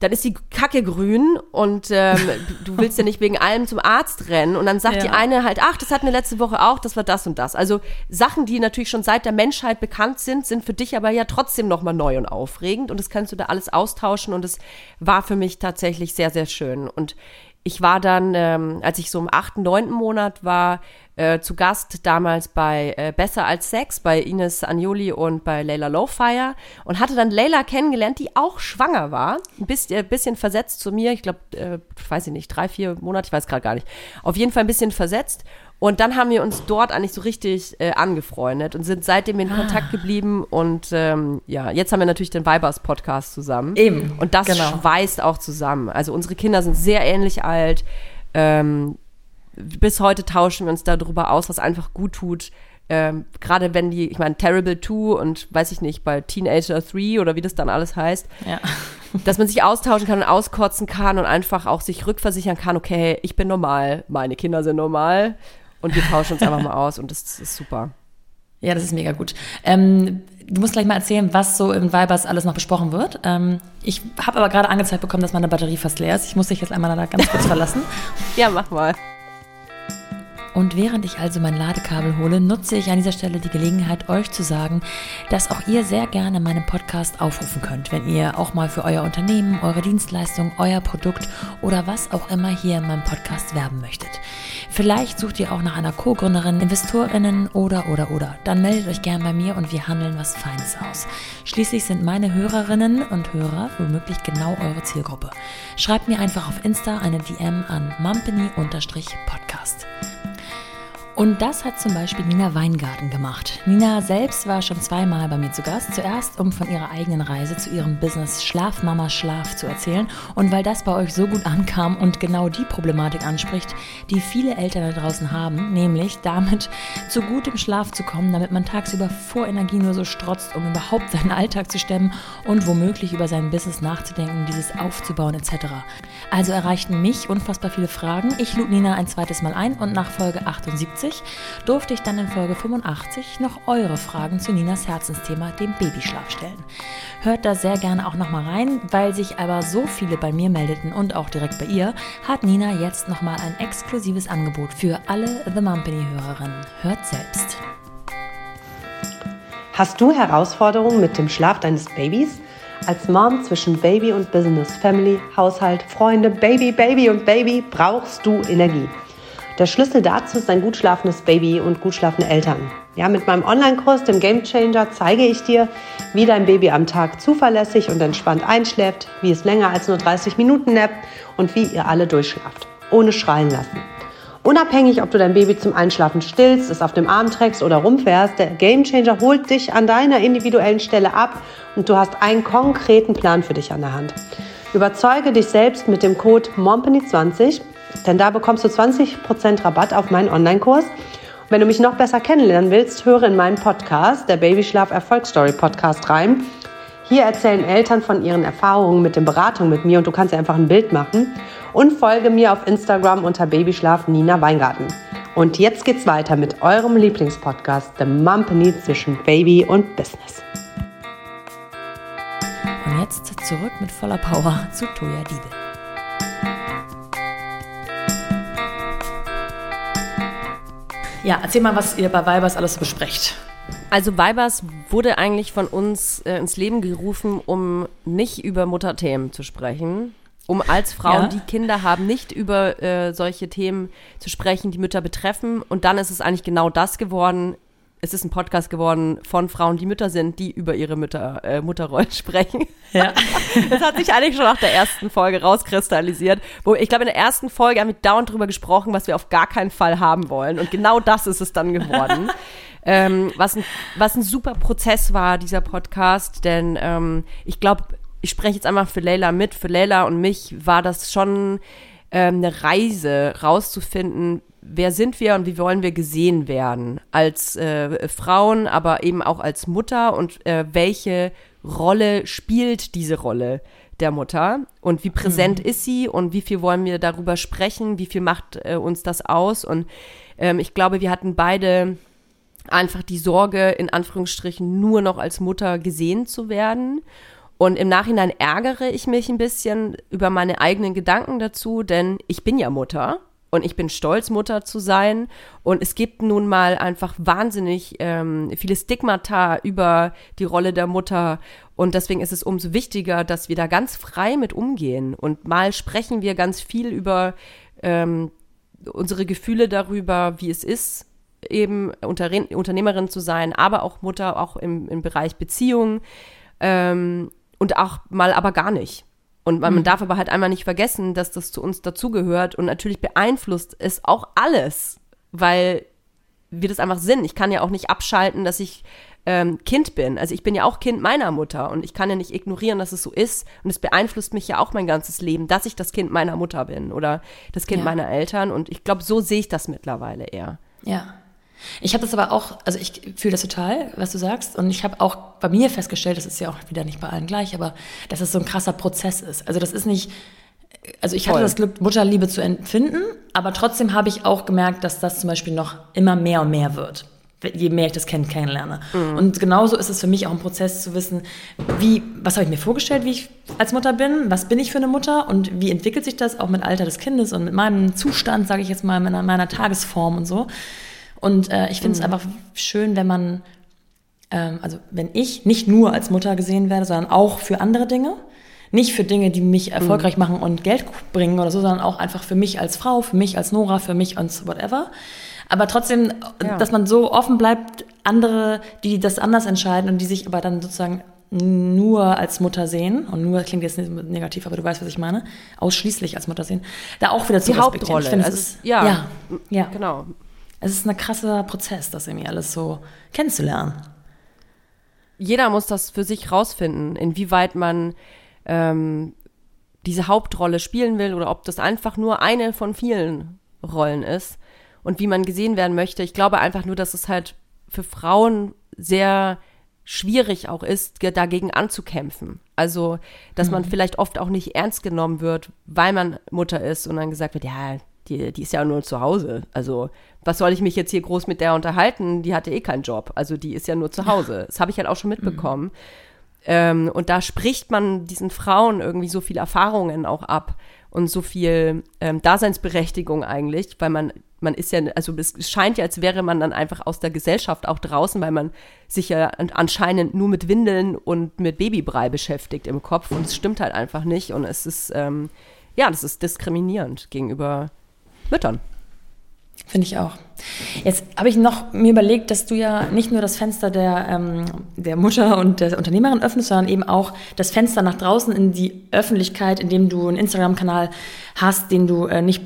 dann ist die Kacke grün und ähm, du willst ja nicht wegen allem zum Arzt rennen. Und dann sagt ja. die eine halt, ach, das hatten wir letzte Woche auch, das war das und das. Also Sachen, die natürlich schon seit der Menschheit bekannt sind, sind für dich aber ja trotzdem nochmal neu und aufregend. Und das kannst du da alles austauschen. Und es war für mich tatsächlich sehr, sehr schön. Und ich war dann, ähm, als ich so im achten, neunten Monat war, äh, zu Gast damals bei äh, Besser als Sex, bei Ines Agnoli und bei Layla Lowfire und hatte dann Layla kennengelernt, die auch schwanger war. Ein bisschen, äh, bisschen versetzt zu mir, ich glaube, äh, weiß ich nicht, drei, vier Monate, ich weiß gerade gar nicht. Auf jeden Fall ein bisschen versetzt. Und dann haben wir uns dort eigentlich so richtig äh, angefreundet und sind seitdem in ah. Kontakt geblieben. Und ähm, ja, jetzt haben wir natürlich den Vibers-Podcast zusammen. Eben. Und das genau. schweißt auch zusammen. Also unsere Kinder sind sehr ähnlich alt. Ähm, bis heute tauschen wir uns darüber aus, was einfach gut tut. Ähm, Gerade wenn die, ich meine, Terrible 2 und weiß ich nicht, bei Teenager 3 oder wie das dann alles heißt, ja. dass man sich austauschen kann und auskotzen kann und einfach auch sich rückversichern kann, okay, ich bin normal, meine Kinder sind normal und wir tauschen uns einfach mal aus und das, das ist super. Ja, das ist mega gut. Ähm, du musst gleich mal erzählen, was so im Vibers alles noch besprochen wird. Ähm, ich habe aber gerade angezeigt bekommen, dass meine Batterie fast leer ist. Ich muss dich jetzt einmal da ganz kurz verlassen. Ja, mach mal. Und während ich also mein Ladekabel hole, nutze ich an dieser Stelle die Gelegenheit, euch zu sagen, dass auch ihr sehr gerne meinen Podcast aufrufen könnt, wenn ihr auch mal für euer Unternehmen, eure Dienstleistung, euer Produkt oder was auch immer hier in meinem Podcast werben möchtet. Vielleicht sucht ihr auch nach einer Co-Gründerin, Investorinnen oder oder oder. Dann meldet euch gern bei mir und wir handeln was Feines aus. Schließlich sind meine Hörerinnen und Hörer womöglich genau eure Zielgruppe. Schreibt mir einfach auf Insta eine DM an mumpany-podcast. Und das hat zum Beispiel Nina Weingarten gemacht. Nina selbst war schon zweimal bei mir zu Gast. Zuerst, um von ihrer eigenen Reise zu ihrem Business Schlafmama Schlaf zu erzählen. Und weil das bei euch so gut ankam und genau die Problematik anspricht, die viele Eltern da draußen haben, nämlich damit zu gutem Schlaf zu kommen, damit man tagsüber vor Energie nur so strotzt, um überhaupt seinen Alltag zu stemmen und womöglich über sein Business nachzudenken, dieses aufzubauen etc. Also erreichten mich unfassbar viele Fragen. Ich lud Nina ein zweites Mal ein und nach Folge 78 2020 durfte ich dann in Folge 85 noch eure Fragen zu Ninas Herzensthema, dem Babyschlaf, stellen. Hört da sehr gerne auch nochmal rein, weil sich aber so viele bei mir meldeten und auch direkt bei ihr, hat Nina jetzt nochmal ein exklusives Angebot für alle The Mumpany-Hörerinnen. Hört selbst. Hast du Herausforderungen mit dem Schlaf deines Babys? Als Mom zwischen Baby und Business, Family, Haushalt, Freunde, Baby, Baby und Baby brauchst du Energie. Der Schlüssel dazu ist ein gut schlafendes Baby und gut schlafende Eltern. Ja, mit meinem Online-Kurs, dem Game Changer, zeige ich dir, wie dein Baby am Tag zuverlässig und entspannt einschläft, wie es länger als nur 30 Minuten nappt und wie ihr alle durchschlaft, ohne schreien lassen. Unabhängig, ob du dein Baby zum Einschlafen stillst, es auf dem Arm trägst oder rumfährst, der Game Changer holt dich an deiner individuellen Stelle ab und du hast einen konkreten Plan für dich an der Hand. Überzeuge dich selbst mit dem Code MOMPANY20 denn da bekommst du 20% Rabatt auf meinen Online-Kurs. Wenn du mich noch besser kennenlernen willst, höre in meinen Podcast, der Babyschlaf Erfolgsstory Podcast rein. Hier erzählen Eltern von ihren Erfahrungen mit den Beratungen mit mir und du kannst dir einfach ein Bild machen. Und folge mir auf Instagram unter Babyschlaf Nina Weingarten. Und jetzt geht's weiter mit eurem Lieblingspodcast, The Mumpany zwischen Baby und Business. Und jetzt zurück mit voller Power zu Toya Diebel. Ja, erzähl mal, was ihr bei Weibers alles besprecht. Also Weibers wurde eigentlich von uns äh, ins Leben gerufen, um nicht über Mutterthemen zu sprechen, um als Frauen, ja. die Kinder haben, nicht über äh, solche Themen zu sprechen, die Mütter betreffen. Und dann ist es eigentlich genau das geworden es ist ein Podcast geworden von Frauen, die Mütter sind, die über ihre Mütter, äh, Mutterrollen sprechen. Ja. das hat sich eigentlich schon nach der ersten Folge rauskristallisiert. Wo ich glaube, in der ersten Folge haben wir dauernd drüber gesprochen, was wir auf gar keinen Fall haben wollen. Und genau das ist es dann geworden. ähm, was, ein, was ein super Prozess war, dieser Podcast, denn ähm, ich glaube, ich spreche jetzt einmal für Leila mit. Für Leila und mich war das schon ähm, eine Reise rauszufinden, wer sind wir und wie wollen wir gesehen werden? Als äh, Frauen, aber eben auch als Mutter und äh, welche Rolle spielt diese Rolle der Mutter? Und wie präsent mhm. ist sie und wie viel wollen wir darüber sprechen, wie viel macht äh, uns das aus? Und ähm, ich glaube, wir hatten beide einfach die Sorge, in Anführungsstrichen nur noch als Mutter gesehen zu werden. Und im Nachhinein ärgere ich mich ein bisschen über meine eigenen Gedanken dazu, denn ich bin ja Mutter und ich bin stolz, Mutter zu sein. Und es gibt nun mal einfach wahnsinnig ähm, viele Stigmata über die Rolle der Mutter. Und deswegen ist es umso wichtiger, dass wir da ganz frei mit umgehen. Und mal sprechen wir ganz viel über ähm, unsere Gefühle darüber, wie es ist, eben Unter Unternehmerin zu sein, aber auch Mutter, auch im, im Bereich Beziehungen. Ähm, und auch mal aber gar nicht. Und man, mhm. darf aber halt einmal nicht vergessen, dass das zu uns dazugehört und natürlich beeinflusst es auch alles, weil wir das einfach sind. Ich kann ja auch nicht abschalten, dass ich ähm, Kind bin. Also ich bin ja auch Kind meiner Mutter und ich kann ja nicht ignorieren, dass es so ist. Und es beeinflusst mich ja auch mein ganzes Leben, dass ich das Kind meiner Mutter bin oder das Kind ja. meiner Eltern. Und ich glaube, so sehe ich das mittlerweile eher. Ja. Ich habe das aber auch, also ich fühle das total, was du sagst. Und ich habe auch bei mir festgestellt, das ist ja auch wieder nicht bei allen gleich, aber dass es so ein krasser Prozess ist. Also das ist nicht, also ich Voll. hatte das Glück, Mutterliebe zu empfinden, aber trotzdem habe ich auch gemerkt, dass das zum Beispiel noch immer mehr und mehr wird. je mehr ich das Kind kennenlerne. Mhm. Und genauso ist es für mich auch ein Prozess zu wissen, wie, was habe ich mir vorgestellt, wie ich als Mutter bin, was bin ich für eine Mutter und wie entwickelt sich das auch mit Alter des Kindes und mit meinem Zustand, sage ich jetzt mal, meiner, meiner Tagesform und so. Und äh, ich finde es mhm. einfach schön, wenn man, ähm, also wenn ich nicht nur als Mutter gesehen werde, sondern auch für andere Dinge. Nicht für Dinge, die mich erfolgreich mhm. machen und Geld bringen oder so, sondern auch einfach für mich als Frau, für mich als Nora, für mich als whatever. Aber trotzdem, ja. dass man so offen bleibt, andere, die das anders entscheiden und die sich aber dann sozusagen nur als Mutter sehen, und nur klingt jetzt negativ, aber du weißt, was ich meine, ausschließlich als Mutter sehen, da auch wieder zu Die Hauptrolle. Ich finde, also, ist, ja, ja, ja, genau. Es ist ein krasser Prozess, das irgendwie alles so kennenzulernen. Jeder muss das für sich rausfinden, inwieweit man ähm, diese Hauptrolle spielen will oder ob das einfach nur eine von vielen Rollen ist und wie man gesehen werden möchte. Ich glaube einfach nur, dass es halt für Frauen sehr schwierig auch ist, dagegen anzukämpfen. Also, dass mhm. man vielleicht oft auch nicht ernst genommen wird, weil man Mutter ist und dann gesagt wird, ja, die, die ist ja nur zu Hause. Also, was soll ich mich jetzt hier groß mit der unterhalten? Die hatte eh keinen Job. Also, die ist ja nur zu Hause. Das habe ich halt auch schon mitbekommen. Mhm. Ähm, und da spricht man diesen Frauen irgendwie so viele Erfahrungen auch ab und so viel ähm, Daseinsberechtigung eigentlich, weil man man ist ja, also es scheint ja, als wäre man dann einfach aus der Gesellschaft auch draußen, weil man sich ja anscheinend nur mit Windeln und mit Babybrei beschäftigt im Kopf und es stimmt halt einfach nicht und es ist, ähm, ja, das ist diskriminierend gegenüber Müttern. Finde ich auch. Jetzt habe ich noch mir überlegt, dass du ja nicht nur das Fenster der, ähm, der Mutter und der Unternehmerin öffnest, sondern eben auch das Fenster nach draußen in die Öffentlichkeit, indem du einen Instagram-Kanal hast, den du äh, nicht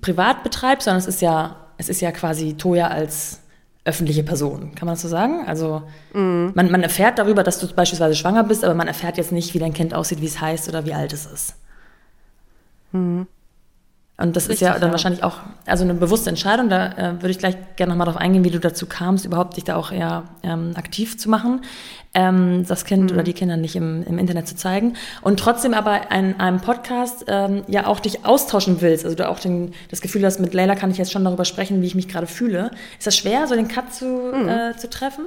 privat betreibst, sondern es ist ja, es ist ja quasi Toya als öffentliche Person. Kann man das so sagen? Also mm. man, man erfährt darüber, dass du beispielsweise schwanger bist, aber man erfährt jetzt nicht, wie dein Kind aussieht, wie es heißt oder wie alt es ist. Mhm. Und das Richtig, ist ja dann ja. wahrscheinlich auch also eine bewusste Entscheidung. Da äh, würde ich gleich gerne nochmal darauf eingehen, wie du dazu kamst, überhaupt dich da auch eher ähm, aktiv zu machen, ähm, das Kind mhm. oder die Kinder nicht im, im Internet zu zeigen. Und trotzdem aber in einem Podcast ähm, ja auch dich austauschen willst. Also du auch den, das Gefühl hast, mit Leila kann ich jetzt schon darüber sprechen, wie ich mich gerade fühle. Ist das schwer, so den Cut zu, mhm. äh, zu treffen?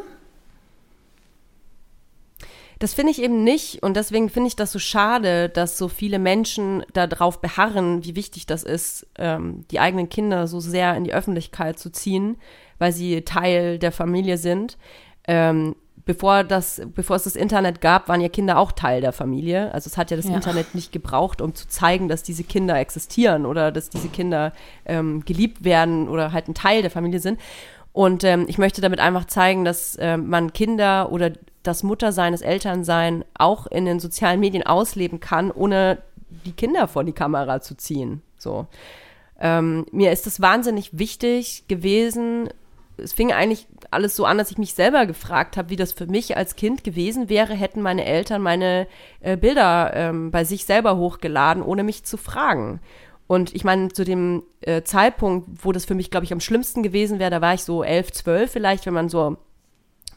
Das finde ich eben nicht und deswegen finde ich das so schade, dass so viele Menschen darauf beharren, wie wichtig das ist, ähm, die eigenen Kinder so sehr in die Öffentlichkeit zu ziehen, weil sie Teil der Familie sind. Ähm, bevor, das, bevor es das Internet gab, waren ja Kinder auch Teil der Familie. Also es hat ja das ja. Internet nicht gebraucht, um zu zeigen, dass diese Kinder existieren oder dass diese Kinder ähm, geliebt werden oder halt ein Teil der Familie sind. Und ähm, ich möchte damit einfach zeigen, dass äh, man Kinder oder das Muttersein, das Elternsein auch in den sozialen Medien ausleben kann, ohne die Kinder vor die Kamera zu ziehen. So. Ähm, mir ist das wahnsinnig wichtig gewesen. Es fing eigentlich alles so an, dass ich mich selber gefragt habe, wie das für mich als Kind gewesen wäre, hätten meine Eltern meine äh, Bilder ähm, bei sich selber hochgeladen, ohne mich zu fragen. Und ich meine, zu dem äh, Zeitpunkt, wo das für mich, glaube ich, am schlimmsten gewesen wäre, da war ich so elf, zwölf vielleicht, wenn man so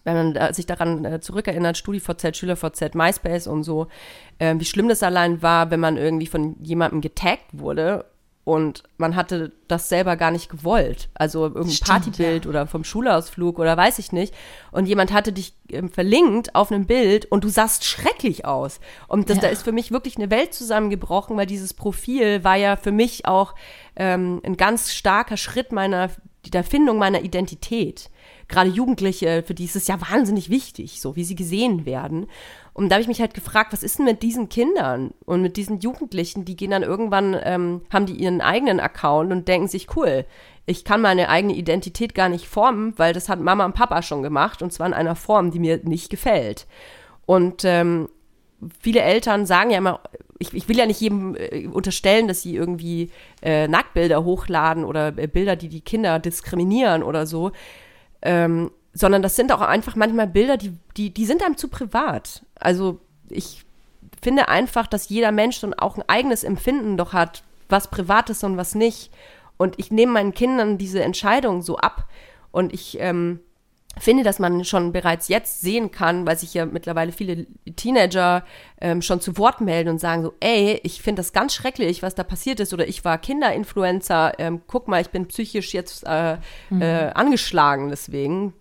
wenn man sich daran äh, zurückerinnert, StudiVZ, SchülerVZ, MySpace und so, äh, wie schlimm das allein war, wenn man irgendwie von jemandem getaggt wurde und man hatte das selber gar nicht gewollt. Also irgendein Stimmt, Partybild ja. oder vom Schulausflug oder weiß ich nicht. Und jemand hatte dich ähm, verlinkt auf einem Bild und du sahst schrecklich aus. Und das, ja. da ist für mich wirklich eine Welt zusammengebrochen, weil dieses Profil war ja für mich auch ähm, ein ganz starker Schritt meiner, der Findung meiner Identität gerade Jugendliche, für die ist es ja wahnsinnig wichtig, so wie sie gesehen werden. Und da habe ich mich halt gefragt, was ist denn mit diesen Kindern und mit diesen Jugendlichen, die gehen dann irgendwann, ähm, haben die ihren eigenen Account und denken sich, cool, ich kann meine eigene Identität gar nicht formen, weil das hat Mama und Papa schon gemacht und zwar in einer Form, die mir nicht gefällt. Und ähm, viele Eltern sagen ja immer, ich, ich will ja nicht jedem äh, unterstellen, dass sie irgendwie äh, Nacktbilder hochladen oder äh, Bilder, die die Kinder diskriminieren oder so. Ähm, sondern das sind auch einfach manchmal Bilder, die, die, die sind einem zu privat. Also ich finde einfach, dass jeder Mensch dann auch ein eigenes Empfinden doch hat, was privat ist und was nicht. Und ich nehme meinen Kindern diese Entscheidung so ab. Und ich ähm, finde, dass man schon bereits jetzt sehen kann, weil sich ja mittlerweile viele Teenager ähm, schon zu Wort melden und sagen so, ey, ich finde das ganz schrecklich, was da passiert ist, oder ich war Kinderinfluencer, ähm, guck mal, ich bin psychisch jetzt äh, mhm. äh, angeschlagen deswegen,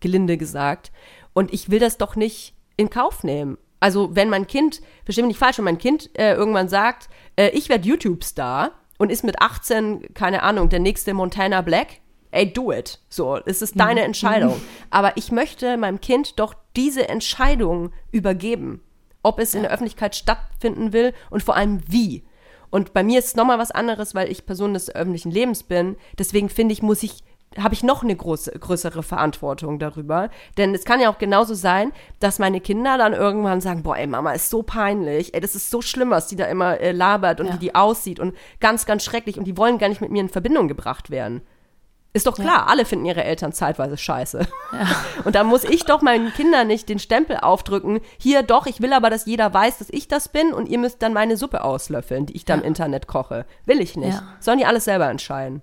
gelinde gesagt, und ich will das doch nicht in Kauf nehmen. Also wenn mein Kind, bestimmt nicht falsch, wenn mein Kind äh, irgendwann sagt, äh, ich werde YouTube-Star und ist mit 18, keine Ahnung, der nächste Montana Black, ey, do it. So, es ist deine mhm. Entscheidung. Aber ich möchte meinem Kind doch diese Entscheidung übergeben, ob es in der Öffentlichkeit stattfinden will und vor allem wie. Und bei mir ist es nochmal was anderes, weil ich Person des öffentlichen Lebens bin. Deswegen finde ich, muss ich habe ich noch eine große, größere Verantwortung darüber. Denn es kann ja auch genauso sein, dass meine Kinder dann irgendwann sagen, boah, ey, Mama ist so peinlich, ey, das ist so schlimm, was die da immer äh, labert und ja. wie die aussieht und ganz, ganz schrecklich und die wollen gar nicht mit mir in Verbindung gebracht werden. Ist doch klar, ja. alle finden ihre Eltern zeitweise scheiße. Ja. Und da muss ich doch meinen Kindern nicht den Stempel aufdrücken, hier doch, ich will aber, dass jeder weiß, dass ich das bin und ihr müsst dann meine Suppe auslöffeln, die ich da ja. im Internet koche. Will ich nicht. Sollen die alles selber entscheiden.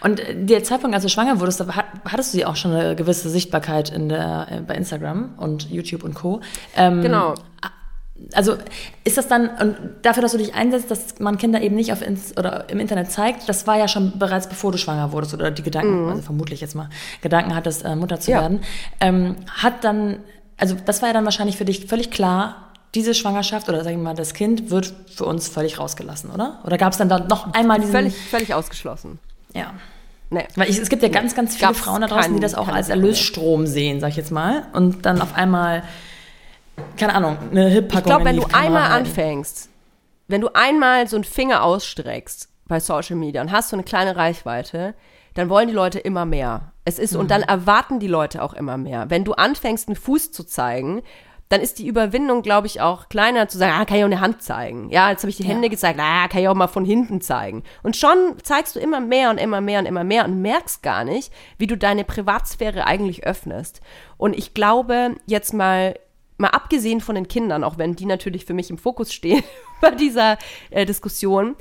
Und der Zeitpunkt, als du schwanger wurdest, hattest du ja auch schon eine gewisse Sichtbarkeit in der, äh, bei Instagram und YouTube und Co. Ähm, genau also ist das dann, und dafür, dass du dich einsetzt, dass man Kinder eben nicht auf ins, oder im Internet zeigt, das war ja schon bereits bevor du schwanger wurdest oder die Gedanken, mhm. also vermutlich jetzt mal Gedanken hattest, äh, Mutter zu ja. werden, ähm, hat dann, also das war ja dann wahrscheinlich für dich völlig klar, diese Schwangerschaft oder sagen wir mal, das Kind wird für uns völlig rausgelassen, oder? Oder gab es dann da noch einmal diesen... Völlig, völlig ausgeschlossen. Ja. Nee. Weil ich, es gibt ja ganz, ganz viele Gab's Frauen da draußen, die das auch als Erlösstrom sehen, sag ich jetzt mal. Und dann auf einmal keine Ahnung, eine Hip-Packung. Ich glaube, wenn du einmal halten. anfängst, wenn du einmal so einen Finger ausstreckst bei Social Media und hast so eine kleine Reichweite, dann wollen die Leute immer mehr. Es ist, mhm. und dann erwarten die Leute auch immer mehr. Wenn du anfängst, einen Fuß zu zeigen, dann ist die Überwindung, glaube ich, auch kleiner zu sagen, ah, kann ich auch eine Hand zeigen. Ja, jetzt habe ich die Hände ja. gezeigt, ah, kann ich auch mal von hinten zeigen. Und schon zeigst du immer mehr und immer mehr und immer mehr und merkst gar nicht, wie du deine Privatsphäre eigentlich öffnest. Und ich glaube, jetzt mal mal abgesehen von den Kindern, auch wenn die natürlich für mich im Fokus stehen bei dieser äh, Diskussion,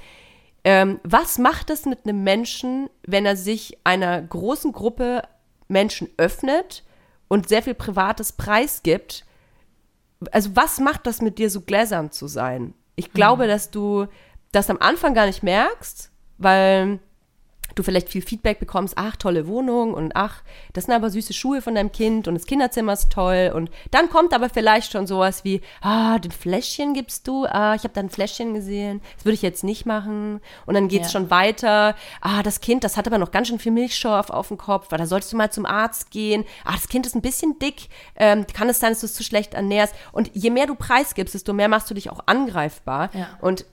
ähm, was macht es mit einem Menschen, wenn er sich einer großen Gruppe Menschen öffnet und sehr viel Privates preisgibt? Also was macht das mit dir, so gläsern zu sein? Ich glaube, mhm. dass du das am Anfang gar nicht merkst, weil du vielleicht viel Feedback bekommst, ach, tolle Wohnung und ach, das sind aber süße Schuhe von deinem Kind und das Kinderzimmer ist toll und dann kommt aber vielleicht schon sowas wie, ah, den Fläschchen gibst du, ah, ich habe da ein Fläschchen gesehen, das würde ich jetzt nicht machen und dann geht's ja. schon weiter, ah, das Kind, das hat aber noch ganz schön viel Milchschorf auf dem Kopf, da solltest du mal zum Arzt gehen, ah, das Kind ist ein bisschen dick, ähm, kann es sein, dass du es zu schlecht ernährst und je mehr du preisgibst, desto mehr machst du dich auch angreifbar ja. und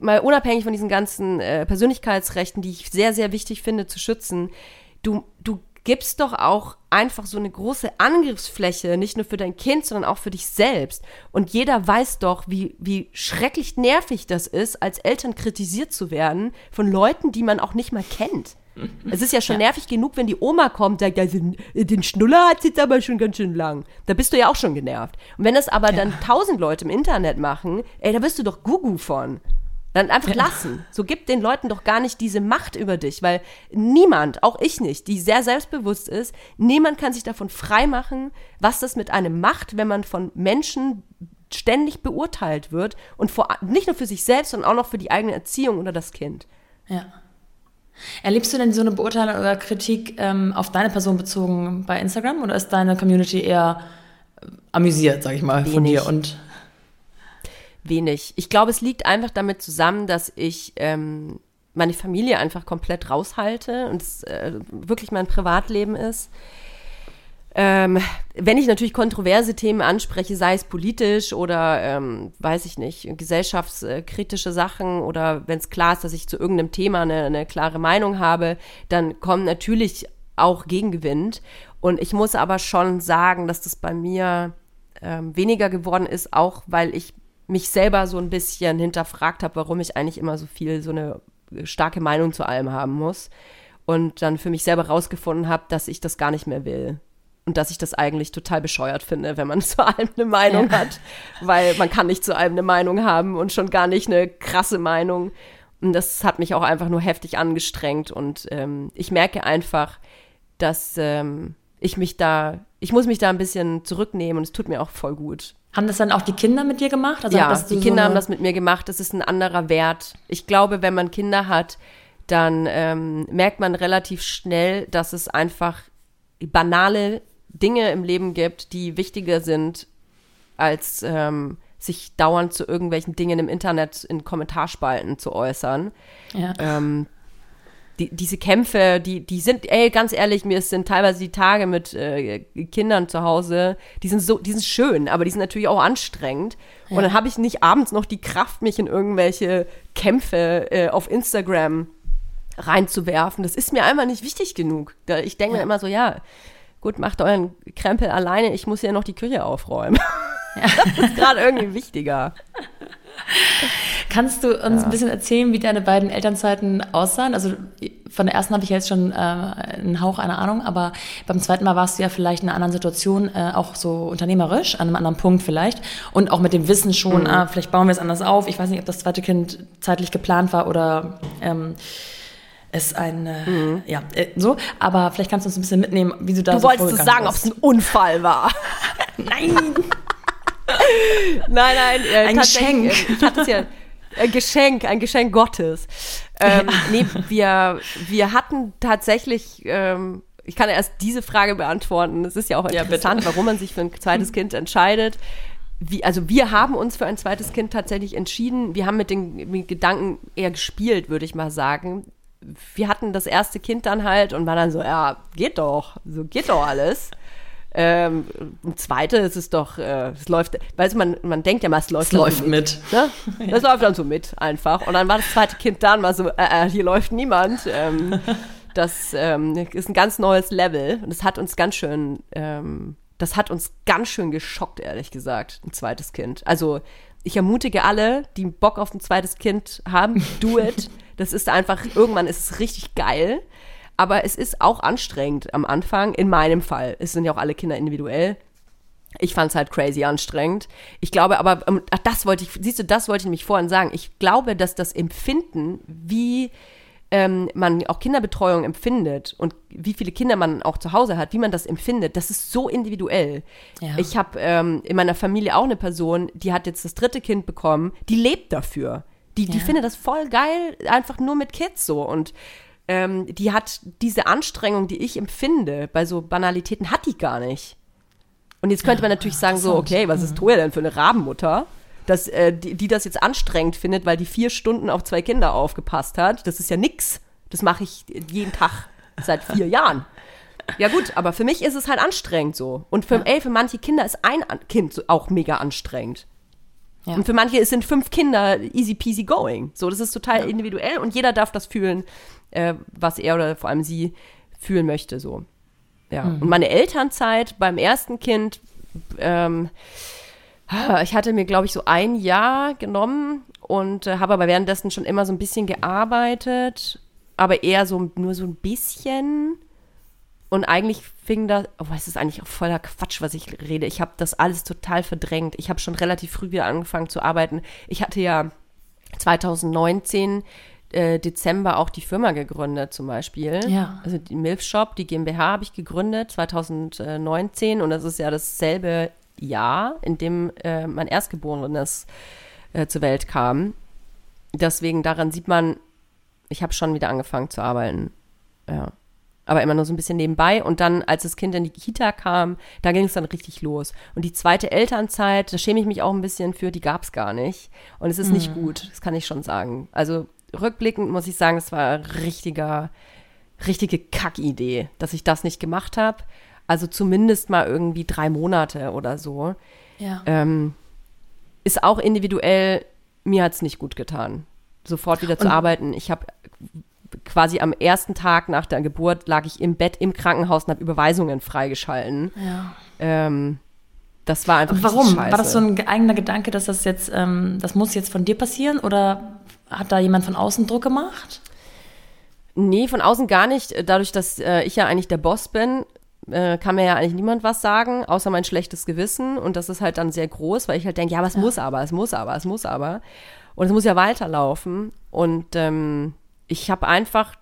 mal unabhängig von diesen ganzen äh, Persönlichkeitsrechten, die ich sehr, sehr wichtig finde zu schützen, du, du gibst doch auch einfach so eine große Angriffsfläche, nicht nur für dein Kind, sondern auch für dich selbst. Und jeder weiß doch, wie, wie schrecklich nervig das ist, als Eltern kritisiert zu werden von Leuten, die man auch nicht mal kennt. Es ist ja schon ja. nervig genug, wenn die Oma kommt, sagt, ja, den Schnuller hat sie jetzt aber schon ganz schön lang. Da bist du ja auch schon genervt. Und wenn das aber ja. dann tausend Leute im Internet machen, ey, da wirst du doch Gugu von. Dann einfach lassen. So gibt den Leuten doch gar nicht diese Macht über dich, weil niemand, auch ich nicht, die sehr selbstbewusst ist, niemand kann sich davon freimachen, was das mit einem macht, wenn man von Menschen ständig beurteilt wird und vor, nicht nur für sich selbst, sondern auch noch für die eigene Erziehung oder das Kind. Ja. Erlebst du denn so eine Beurteilung oder Kritik ähm, auf deine Person bezogen bei Instagram oder ist deine Community eher amüsiert, sag ich mal, Wenig. von dir und wenig. Ich glaube, es liegt einfach damit zusammen, dass ich ähm, meine Familie einfach komplett raushalte und es äh, wirklich mein Privatleben ist. Ähm, wenn ich natürlich kontroverse Themen anspreche, sei es politisch oder, ähm, weiß ich nicht, gesellschaftskritische Sachen oder wenn es klar ist, dass ich zu irgendeinem Thema eine, eine klare Meinung habe, dann kommt natürlich auch Gegengewind. Und ich muss aber schon sagen, dass das bei mir ähm, weniger geworden ist, auch weil ich mich selber so ein bisschen hinterfragt habe, warum ich eigentlich immer so viel, so eine starke Meinung zu allem haben muss. Und dann für mich selber rausgefunden habe, dass ich das gar nicht mehr will. Und dass ich das eigentlich total bescheuert finde, wenn man zu allem eine Meinung ja. hat. Weil man kann nicht zu allem eine Meinung haben und schon gar nicht eine krasse Meinung. Und das hat mich auch einfach nur heftig angestrengt. Und ähm, ich merke einfach, dass ähm, ich mich da, ich muss mich da ein bisschen zurücknehmen und es tut mir auch voll gut. Haben das dann auch die Kinder mit dir gemacht? Also ja, die Kinder so haben das mit mir gemacht. Das ist ein anderer Wert. Ich glaube, wenn man Kinder hat, dann ähm, merkt man relativ schnell, dass es einfach banale Dinge im Leben gibt, die wichtiger sind, als ähm, sich dauernd zu irgendwelchen Dingen im Internet in Kommentarspalten zu äußern. Ja. Ähm, die, diese Kämpfe, die, die sind, ey, ganz ehrlich, mir sind teilweise die Tage mit äh, Kindern zu Hause, die sind so, die sind schön, aber die sind natürlich auch anstrengend. Ja. Und dann habe ich nicht abends noch die Kraft, mich in irgendwelche Kämpfe äh, auf Instagram reinzuwerfen. Das ist mir einfach nicht wichtig genug. Ich denke ja. mir immer so, ja, gut, macht euren Krempel alleine, ich muss ja noch die Küche aufräumen. Ja. Das ist gerade irgendwie wichtiger. Kannst du uns ja. ein bisschen erzählen, wie deine beiden Elternzeiten aussahen? Also von der ersten habe ich jetzt schon äh, einen Hauch einer Ahnung, aber beim zweiten Mal warst du ja vielleicht in einer anderen Situation, äh, auch so unternehmerisch, an einem anderen Punkt vielleicht und auch mit dem Wissen schon, mhm. ah, vielleicht bauen wir es anders auf. Ich weiß nicht, ob das zweite Kind zeitlich geplant war oder ähm, es ein, äh, mhm. ja, äh, so. Aber vielleicht kannst du uns ein bisschen mitnehmen, wie du da du so wolltest du sagen, ob es ein Unfall war. nein. Nein, nein. Äh, ein Geschenk. Ich hatte es ja, ein Geschenk, ein Geschenk Gottes. Ähm, ja. Nee, wir, wir hatten tatsächlich, ähm, ich kann erst diese Frage beantworten. Es ist ja auch interessant, ja, warum man sich für ein zweites Kind entscheidet. Wie, also wir haben uns für ein zweites Kind tatsächlich entschieden. Wir haben mit den, mit Gedanken eher gespielt, würde ich mal sagen wir hatten das erste Kind dann halt und war dann so, ja, geht doch, so geht doch alles. Ähm, ein zweite, es ist doch, äh, es läuft, weißt du, man, man denkt ja mal, es läuft, es läuft so mit. mit. Ne? Das läuft dann so mit einfach. Und dann war das zweite Kind dann mal so, äh, äh, hier läuft niemand. Ähm, das ähm, ist ein ganz neues Level und es hat uns ganz schön, ähm, das hat uns ganz schön geschockt, ehrlich gesagt, ein zweites Kind. Also ich ermutige alle, die Bock auf ein zweites Kind haben, do it. Das ist einfach, irgendwann ist es richtig geil. Aber es ist auch anstrengend am Anfang, in meinem Fall. Es sind ja auch alle Kinder individuell. Ich fand es halt crazy anstrengend. Ich glaube aber, ähm, ach, das wollte ich, siehst du, das wollte ich nämlich vorhin sagen. Ich glaube, dass das Empfinden, wie ähm, man auch Kinderbetreuung empfindet und wie viele Kinder man auch zu Hause hat, wie man das empfindet, das ist so individuell. Ja. Ich habe ähm, in meiner Familie auch eine Person, die hat jetzt das dritte Kind bekommen, die lebt dafür. Die, die ja. findet das voll geil, einfach nur mit Kids so. Und ähm, die hat diese Anstrengung, die ich empfinde bei so Banalitäten, hat die gar nicht. Und jetzt könnte man natürlich sagen, so, okay, was ist mhm. Toja denn für eine Rabenmutter? Dass, äh, die, die das jetzt anstrengend findet, weil die vier Stunden auf zwei Kinder aufgepasst hat. Das ist ja nix. Das mache ich jeden Tag seit vier Jahren. Ja gut, aber für mich ist es halt anstrengend so. Und für, ja. ey, für manche Kinder ist ein Kind auch mega anstrengend. Ja. Und für manche sind fünf Kinder easy peasy going. So, das ist total ja. individuell und jeder darf das fühlen, äh, was er oder vor allem sie fühlen möchte. So. Ja. Mhm. Und meine Elternzeit beim ersten Kind, ähm, ich hatte mir, glaube ich, so ein Jahr genommen und äh, habe aber währenddessen schon immer so ein bisschen gearbeitet, aber eher so nur so ein bisschen. Und eigentlich fing das, oh, es ist eigentlich auch voller Quatsch, was ich rede. Ich habe das alles total verdrängt. Ich habe schon relativ früh wieder angefangen zu arbeiten. Ich hatte ja 2019 äh, Dezember auch die Firma gegründet zum Beispiel. Ja. Also die Milf Shop, die GmbH habe ich gegründet 2019 und das ist ja dasselbe Jahr, in dem äh, mein Erstgeborenes äh, zur Welt kam. Deswegen daran sieht man, ich habe schon wieder angefangen zu arbeiten. Ja aber immer nur so ein bisschen nebenbei. Und dann, als das Kind in die Kita kam, da ging es dann richtig los. Und die zweite Elternzeit, da schäme ich mich auch ein bisschen für, die gab es gar nicht. Und es ist mhm. nicht gut, das kann ich schon sagen. Also rückblickend muss ich sagen, es war richtiger, richtige Kackidee, dass ich das nicht gemacht habe. Also zumindest mal irgendwie drei Monate oder so. Ja. Ähm, ist auch individuell, mir hat es nicht gut getan, sofort wieder zu Und arbeiten. Ich habe quasi am ersten Tag nach der Geburt lag ich im Bett im Krankenhaus und habe Überweisungen freigeschalten. Ja. Ähm, das war einfach. Warum? War das so ein eigener Gedanke, dass das jetzt, ähm, das muss jetzt von dir passieren oder hat da jemand von außen Druck gemacht? Nee, von außen gar nicht. Dadurch, dass äh, ich ja eigentlich der Boss bin, äh, kann mir ja eigentlich niemand was sagen, außer mein schlechtes Gewissen. Und das ist halt dann sehr groß, weil ich halt denke, ja, aber es ja. muss aber, es muss aber, es muss aber. Und es muss ja weiterlaufen. Und ähm, ich habe einfach,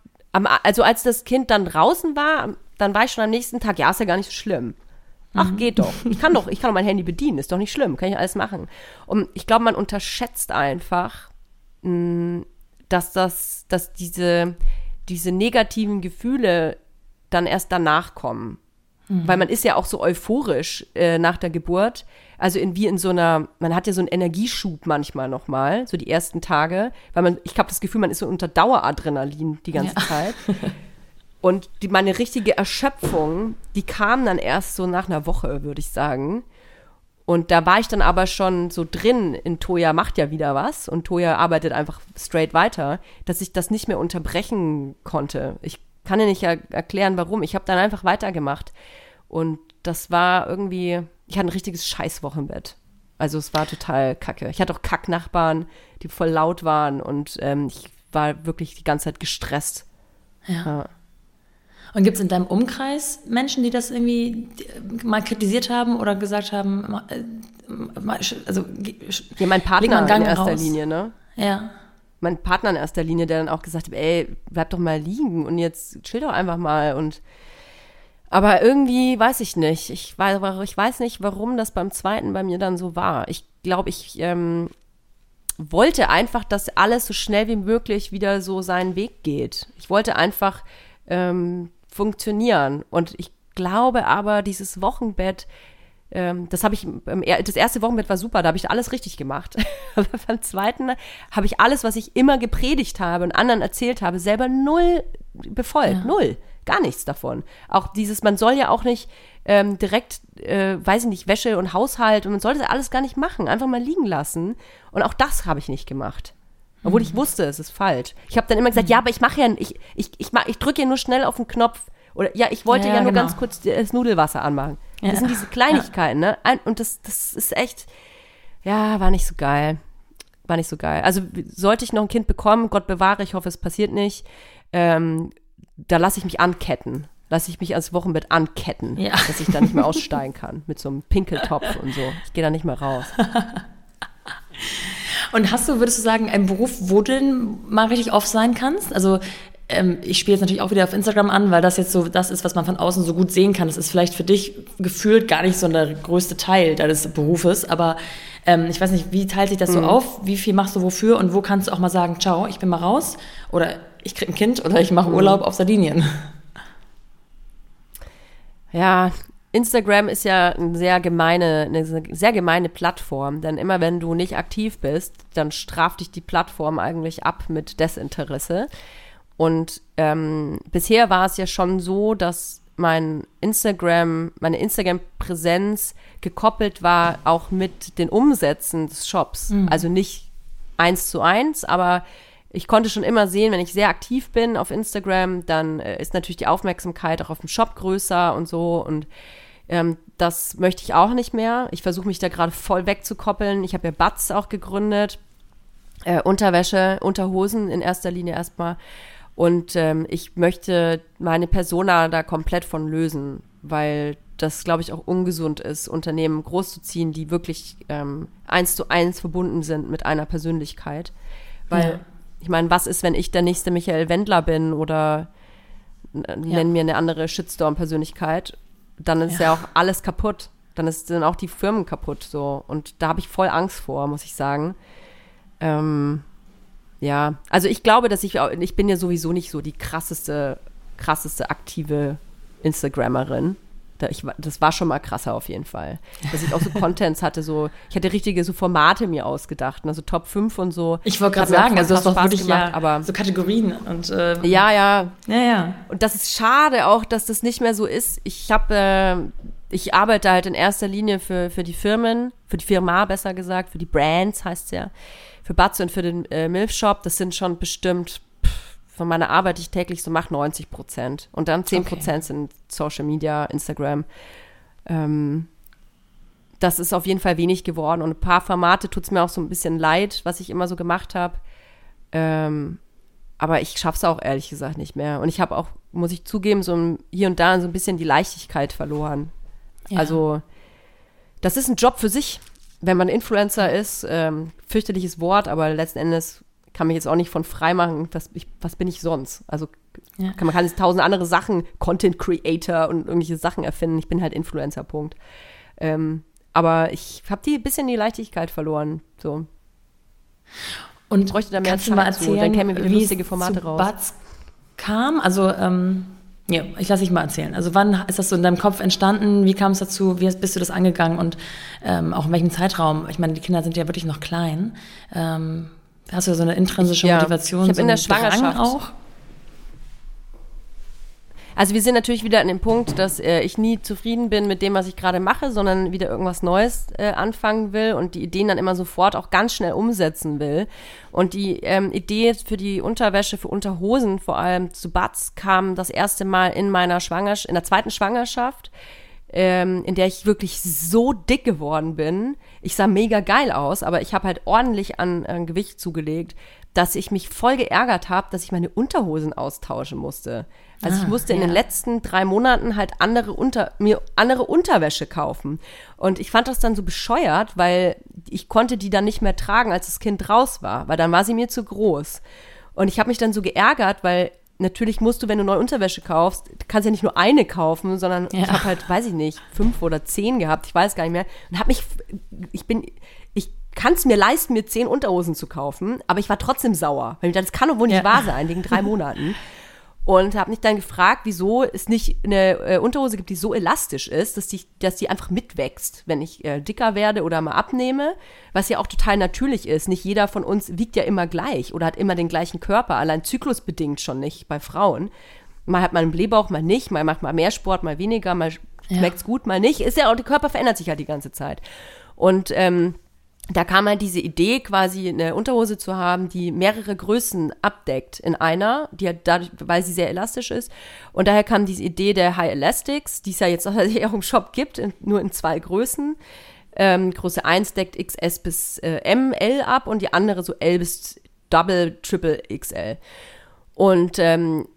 also als das Kind dann draußen war, dann war ich schon am nächsten Tag, ja, ist ja gar nicht so schlimm. Ach, mhm. geht doch. Ich kann doch, ich kann doch mein Handy bedienen, ist doch nicht schlimm, kann ich alles machen. Und ich glaube, man unterschätzt einfach, mh, dass das, dass diese, diese negativen Gefühle dann erst danach kommen. Mhm. Weil man ist ja auch so euphorisch äh, nach der Geburt. Also in, wie in so einer, man hat ja so einen Energieschub manchmal nochmal, so die ersten Tage, weil man, ich habe das Gefühl, man ist so unter Daueradrenalin die ganze ja. Zeit. Und die, meine richtige Erschöpfung, die kam dann erst so nach einer Woche, würde ich sagen. Und da war ich dann aber schon so drin in Toya macht ja wieder was und Toya arbeitet einfach straight weiter, dass ich das nicht mehr unterbrechen konnte. Ich kann ja nicht er erklären, warum. Ich habe dann einfach weitergemacht. Und das war irgendwie, ich hatte ein richtiges Scheißwochenbett. Also es war total kacke. Ich hatte auch Kacknachbarn, die voll laut waren und ähm, ich war wirklich die ganze Zeit gestresst. Ja. ja. Und gibt es in deinem Umkreis Menschen, die das irgendwie mal kritisiert haben oder gesagt haben, äh, also ja, mein Partner in erster raus. Linie, ne? Ja mein Partner in erster Linie, der dann auch gesagt hat, ey, bleib doch mal liegen und jetzt chill doch einfach mal und aber irgendwie weiß ich nicht. Ich weiß, ich weiß nicht, warum das beim zweiten bei mir dann so war. Ich glaube, ich ähm, wollte einfach, dass alles so schnell wie möglich wieder so seinen Weg geht. Ich wollte einfach ähm, funktionieren. Und ich glaube aber, dieses Wochenbett ähm, das habe ich, das erste Wochenbett war super, da habe ich alles richtig gemacht. Aber beim zweiten habe ich alles, was ich immer gepredigt habe und anderen erzählt habe, selber null befolgt. Ja. Null. Gar nichts davon. Auch dieses, man soll ja auch nicht ähm, direkt, äh, weiß ich nicht, Wäsche und Haushalt und man sollte das alles gar nicht machen. Einfach mal liegen lassen. Und auch das habe ich nicht gemacht. Obwohl mhm. ich wusste, es ist falsch. Ich habe dann immer gesagt, mhm. ja, aber ich mache ja, ich, ich, ich, ich drücke ja nur schnell auf den Knopf. Oder ja, ich wollte ja, ja, nur genau. ganz kurz das Nudelwasser anmachen. Ja. Das sind diese Kleinigkeiten, ja. ne? Und das, das ist echt, ja, war nicht so geil. War nicht so geil. Also sollte ich noch ein Kind bekommen, Gott bewahre, ich hoffe, es passiert nicht, ähm, da lasse ich mich anketten. Lasse ich mich ans Wochenbett anketten, ja. dass ich da nicht mehr aussteigen kann mit so einem Pinkeltopf und so. Ich gehe da nicht mehr raus. Und hast du, würdest du sagen, einen Beruf, wo du denn mal richtig off sein kannst? Also ähm, ich spiele jetzt natürlich auch wieder auf Instagram an, weil das jetzt so das ist, was man von außen so gut sehen kann. Das ist vielleicht für dich gefühlt gar nicht so der größte Teil deines Berufes, aber ähm, ich weiß nicht, wie teilt sich das mhm. so auf? Wie viel machst du wofür und wo kannst du auch mal sagen, ciao, ich bin mal raus oder ich krieg ein Kind oder ich mache mhm. Urlaub auf Sardinien? Ja, Instagram ist ja eine sehr gemeine, eine sehr gemeine Plattform, denn immer wenn du nicht aktiv bist, dann straft dich die Plattform eigentlich ab mit Desinteresse. Und ähm, bisher war es ja schon so, dass mein Instagram, meine Instagram-Präsenz gekoppelt war auch mit den Umsätzen des Shops. Mhm. Also nicht eins zu eins, aber ich konnte schon immer sehen, wenn ich sehr aktiv bin auf Instagram, dann äh, ist natürlich die Aufmerksamkeit auch auf dem Shop größer und so. Und ähm, das möchte ich auch nicht mehr. Ich versuche mich da gerade voll wegzukoppeln. Ich habe ja Bats auch gegründet. Äh, Unterwäsche, Unterhosen in erster Linie erstmal. Und ähm, ich möchte meine Persona da komplett von lösen, weil das, glaube ich, auch ungesund ist, Unternehmen großzuziehen, die wirklich ähm, eins zu eins verbunden sind mit einer Persönlichkeit. Weil, ja. ich meine, was ist, wenn ich der nächste Michael Wendler bin oder ja. nennen mir eine andere Shitstorm-Persönlichkeit? Dann ist ja. ja auch alles kaputt. Dann ist, sind auch die Firmen kaputt so. Und da habe ich voll Angst vor, muss ich sagen. Ähm, ja, also ich glaube, dass ich, ich bin ja sowieso nicht so die krasseste, krasseste aktive Instagrammerin. Ich, das war schon mal krasser auf jeden Fall. Dass ich auch so Contents hatte, so, ich hatte richtige so Formate mir ausgedacht, also Top 5 und so. Ich wollte gerade sagen, also das doch wirklich gemacht, ja, aber so Kategorien und äh, Ja, ja. Ja, ja. Und das ist schade auch, dass das nicht mehr so ist. Ich habe äh, ich arbeite halt in erster Linie für, für die Firmen, für die Firma besser gesagt, für die Brands heißt es ja für Batze und für den äh, Milf-Shop, das sind schon bestimmt von meiner Arbeit, die ich täglich so mache, 90 Prozent. Und dann 10 Prozent okay. sind Social Media, Instagram. Ähm, das ist auf jeden Fall wenig geworden. Und ein paar Formate tut es mir auch so ein bisschen leid, was ich immer so gemacht habe. Ähm, aber ich schaffe es auch ehrlich gesagt nicht mehr. Und ich habe auch, muss ich zugeben, so ein, hier und da so ein bisschen die Leichtigkeit verloren. Ja. Also, das ist ein Job für sich wenn man Influencer ist, ähm, fürchterliches Wort, aber letzten Endes kann mich jetzt auch nicht von frei machen, was, ich, was bin ich sonst? Also ja. kann, man kann jetzt tausend andere Sachen, Content Creator und irgendwelche Sachen erfinden. Ich bin halt Influencer, Punkt. Ähm, aber ich habe die bisschen die Leichtigkeit verloren. So. Und ich bräuchte da mehr Zeit mal erzählen, zu. Dann kämen wie lustige Formate raus. Butts kam, also ähm, ja, ich lasse dich mal erzählen. Also wann ist das so in deinem Kopf entstanden? Wie kam es dazu? Wie bist du das angegangen? Und ähm, auch in welchem Zeitraum? Ich meine, die Kinder sind ja wirklich noch klein. Ähm, hast du so eine intrinsische ja, Motivation? Ich habe so in der Schwangerschaft auch. Also wir sind natürlich wieder an dem Punkt, dass äh, ich nie zufrieden bin mit dem, was ich gerade mache, sondern wieder irgendwas Neues äh, anfangen will und die Ideen dann immer sofort auch ganz schnell umsetzen will. Und die ähm, Idee für die Unterwäsche, für Unterhosen, vor allem zu Bats, kam das erste Mal in meiner Schwangerschaft, in der zweiten Schwangerschaft. Ähm, in der ich wirklich so dick geworden bin. Ich sah mega geil aus, aber ich habe halt ordentlich an, an Gewicht zugelegt, dass ich mich voll geärgert habe, dass ich meine Unterhosen austauschen musste. Also ah, ich musste ja. in den letzten drei Monaten halt andere unter, mir andere Unterwäsche kaufen. Und ich fand das dann so bescheuert, weil ich konnte die dann nicht mehr tragen, als das Kind raus war, weil dann war sie mir zu groß. Und ich habe mich dann so geärgert, weil natürlich musst du, wenn du neue Unterwäsche kaufst, kannst ja nicht nur eine kaufen, sondern ja. ich habe halt, weiß ich nicht, fünf oder zehn gehabt, ich weiß gar nicht mehr. Und habe mich, ich bin, ich kann es mir leisten, mir zehn Unterhosen zu kaufen, aber ich war trotzdem sauer. Weil ich dachte, das kann doch wohl nicht ja. wahr sein, wegen drei Monaten und habe mich dann gefragt, wieso es nicht eine äh, Unterhose gibt, die so elastisch ist, dass die, dass die einfach mitwächst, wenn ich äh, dicker werde oder mal abnehme, was ja auch total natürlich ist. Nicht jeder von uns wiegt ja immer gleich oder hat immer den gleichen Körper, allein zyklusbedingt schon nicht bei Frauen. Mal hat man einen Blähbauch, mal nicht, mal macht man mehr Sport, mal weniger, mal schmeckt's ja. gut, mal nicht. Ist ja auch, der Körper verändert sich halt die ganze Zeit. Und ähm, da kam halt diese Idee, quasi eine Unterhose zu haben, die mehrere Größen abdeckt in einer, die halt dadurch, weil sie sehr elastisch ist. Und daher kam diese Idee der High Elastics, die es ja jetzt auch im Shop gibt, in, nur in zwei Größen. Ähm, Größe 1 deckt XS bis äh, ML ab und die andere so L bis Double, Triple XL. Und ähm,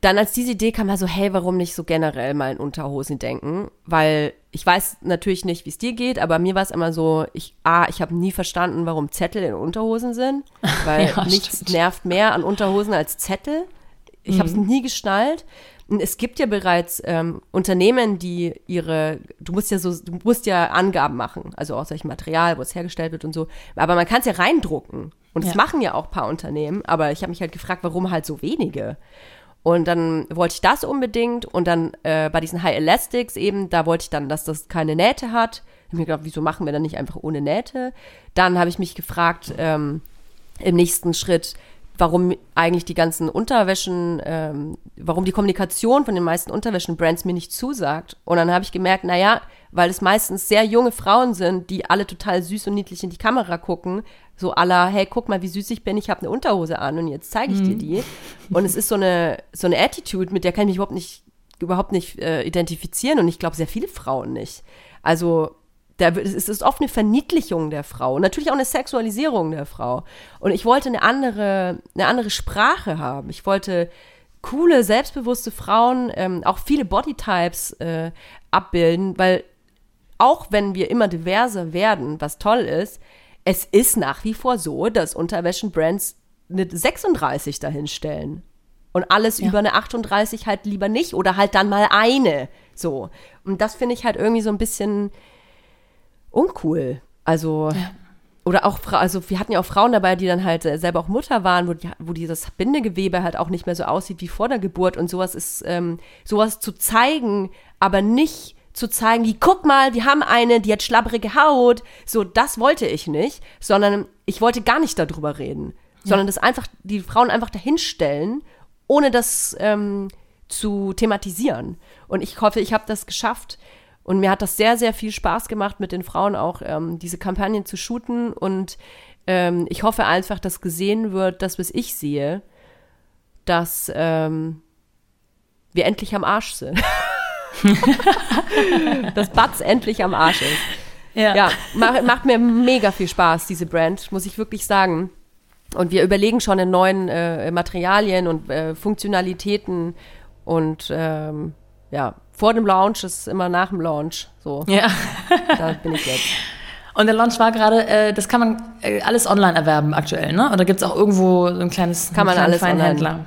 dann als diese Idee kam, war so, hey, warum nicht so generell mal in Unterhosen denken? Weil ich weiß natürlich nicht, wie es dir geht, aber mir war es immer so, ich, ah, ich habe nie verstanden, warum Zettel in Unterhosen sind, weil ja, nichts stimmt. nervt mehr an Unterhosen als Zettel. Ich mhm. habe es nie geschnallt. Und es gibt ja bereits ähm, Unternehmen, die ihre, du musst ja so, du musst ja Angaben machen, also aus welchem Material, wo es hergestellt wird und so. Aber man kann es ja reindrucken. Und das ja. machen ja auch ein paar Unternehmen. Aber ich habe mich halt gefragt, warum halt so wenige? Und dann wollte ich das unbedingt und dann äh, bei diesen High Elastics eben, da wollte ich dann, dass das keine Nähte hat. Ich habe mir gedacht, wieso machen wir dann nicht einfach ohne Nähte? Dann habe ich mich gefragt, ähm, im nächsten Schritt, warum eigentlich die ganzen Unterwäschen, ähm, warum die Kommunikation von den meisten Unterwäschen-Brands mir nicht zusagt. Und dann habe ich gemerkt, naja, weil es meistens sehr junge Frauen sind, die alle total süß und niedlich in die Kamera gucken, so aller, hey, guck mal, wie süß ich bin, ich habe eine Unterhose an und jetzt zeige ich mhm. dir die. Und es ist so eine, so eine Attitude, mit der kann ich mich überhaupt nicht, überhaupt nicht äh, identifizieren und ich glaube sehr viele Frauen nicht. Also da, es ist oft eine Verniedlichung der Frau und natürlich auch eine Sexualisierung der Frau. Und ich wollte eine andere, eine andere Sprache haben. Ich wollte coole, selbstbewusste Frauen, ähm, auch viele Bodytypes äh, abbilden, weil auch wenn wir immer diverser werden, was toll ist, es ist nach wie vor so, dass Unterwäschenbrands eine 36 dahinstellen. Und alles ja. über eine 38 halt lieber nicht oder halt dann mal eine. So. Und das finde ich halt irgendwie so ein bisschen uncool. Also. Ja. Oder auch, also wir hatten ja auch Frauen dabei, die dann halt selber auch Mutter waren, wo, die, wo dieses Bindegewebe halt auch nicht mehr so aussieht wie vor der Geburt und sowas ist, ähm, sowas zu zeigen, aber nicht zu zeigen, wie guck mal, wir haben eine, die hat schlabbrige Haut. So, das wollte ich nicht, sondern ich wollte gar nicht darüber reden, ja. sondern das einfach, die Frauen einfach dahinstellen, ohne das ähm, zu thematisieren. Und ich hoffe, ich habe das geschafft. Und mir hat das sehr, sehr viel Spaß gemacht, mit den Frauen auch ähm, diese Kampagnen zu shooten. Und ähm, ich hoffe einfach, dass gesehen wird, das, was ich sehe, dass ähm, wir endlich am Arsch sind. dass Batz endlich am Arsch ist. Ja, ja macht, macht mir mega viel Spaß, diese Brand, muss ich wirklich sagen. Und wir überlegen schon in neuen äh, Materialien und äh, Funktionalitäten und ähm, ja, vor dem Launch ist immer nach dem Launch. So. Ja. da bin ich jetzt. Und der Launch war gerade, äh, das kann man äh, alles online erwerben aktuell, ne? Oder gibt es auch irgendwo so ein kleines kann man alles Händler?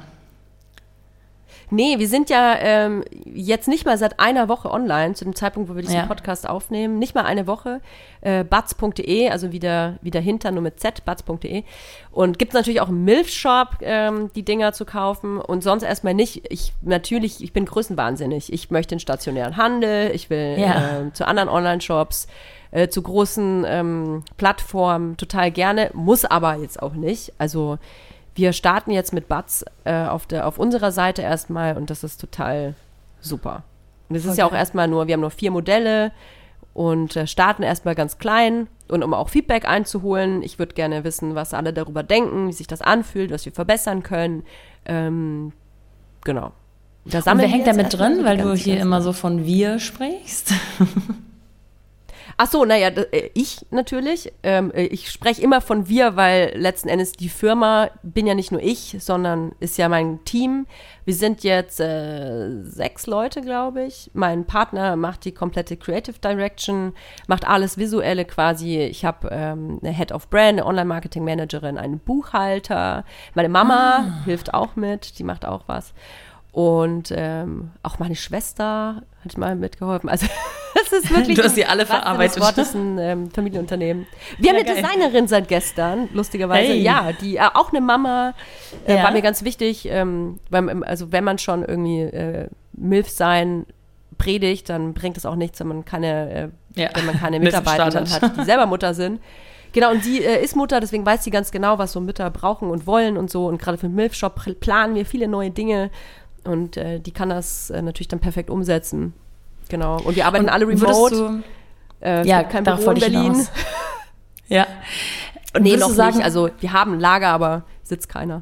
Nee, wir sind ja ähm, jetzt nicht mal seit einer Woche online, zu dem Zeitpunkt, wo wir diesen ja. Podcast aufnehmen. Nicht mal eine Woche. Äh, batz.de, also wieder, wieder hinter, nur mit Z, batz.de. Und gibt es natürlich auch im Milf-Shop, ähm, die Dinger zu kaufen. Und sonst erstmal nicht. Ich natürlich, ich bin größenwahnsinnig. Ich möchte den stationären Handel, ich will ja. äh, zu anderen Online-Shops. Äh, zu großen ähm, Plattformen total gerne, muss aber jetzt auch nicht. Also wir starten jetzt mit Buds äh, auf, der, auf unserer Seite erstmal und das ist total super. Und es ist ja auch erstmal nur, wir haben nur vier Modelle und äh, starten erstmal ganz klein und um auch Feedback einzuholen. Ich würde gerne wissen, was alle darüber denken, wie sich das anfühlt, was wir verbessern können. Ähm, genau. Da und wer hängt da mit drin, weil du hier immer so von wir sprichst? Ach so, naja, äh, ich natürlich. Ähm, äh, ich spreche immer von wir, weil letzten Endes die Firma bin ja nicht nur ich, sondern ist ja mein Team. Wir sind jetzt äh, sechs Leute, glaube ich. Mein Partner macht die komplette Creative Direction, macht alles Visuelle quasi. Ich habe ähm, eine Head of Brand, eine Online-Marketing-Managerin, einen Buchhalter. Meine Mama ah. hilft auch mit, die macht auch was. Und ähm, auch meine Schwester hat mal mitgeholfen. Also das ist wirklich. Du hast sie alle verarbeitet. Das Wort ist ein ähm, Familienunternehmen. Wir ja, haben eine geil. Designerin seit gestern, lustigerweise. Hey. Ja, die äh, auch eine Mama äh, ja. war mir ganz wichtig. Ähm, weil, also wenn man schon irgendwie äh, Milf sein predigt, dann bringt es auch nichts, wenn man keine, äh, ja. wenn man keine Mitarbeiter hat, die selber Mutter sind. Genau, und sie äh, ist Mutter, deswegen weiß sie ganz genau, was so Mütter brauchen und wollen und so. Und gerade für den Milf-Shop planen wir viele neue Dinge. Und äh, die kann das äh, natürlich dann perfekt umsetzen. Genau. Und wir arbeiten und alle remote. Du, äh, ja, kein Büro in Berlin. ja. Und nee, noch sagen, nicht. Also wir haben ein Lager, aber sitzt keiner.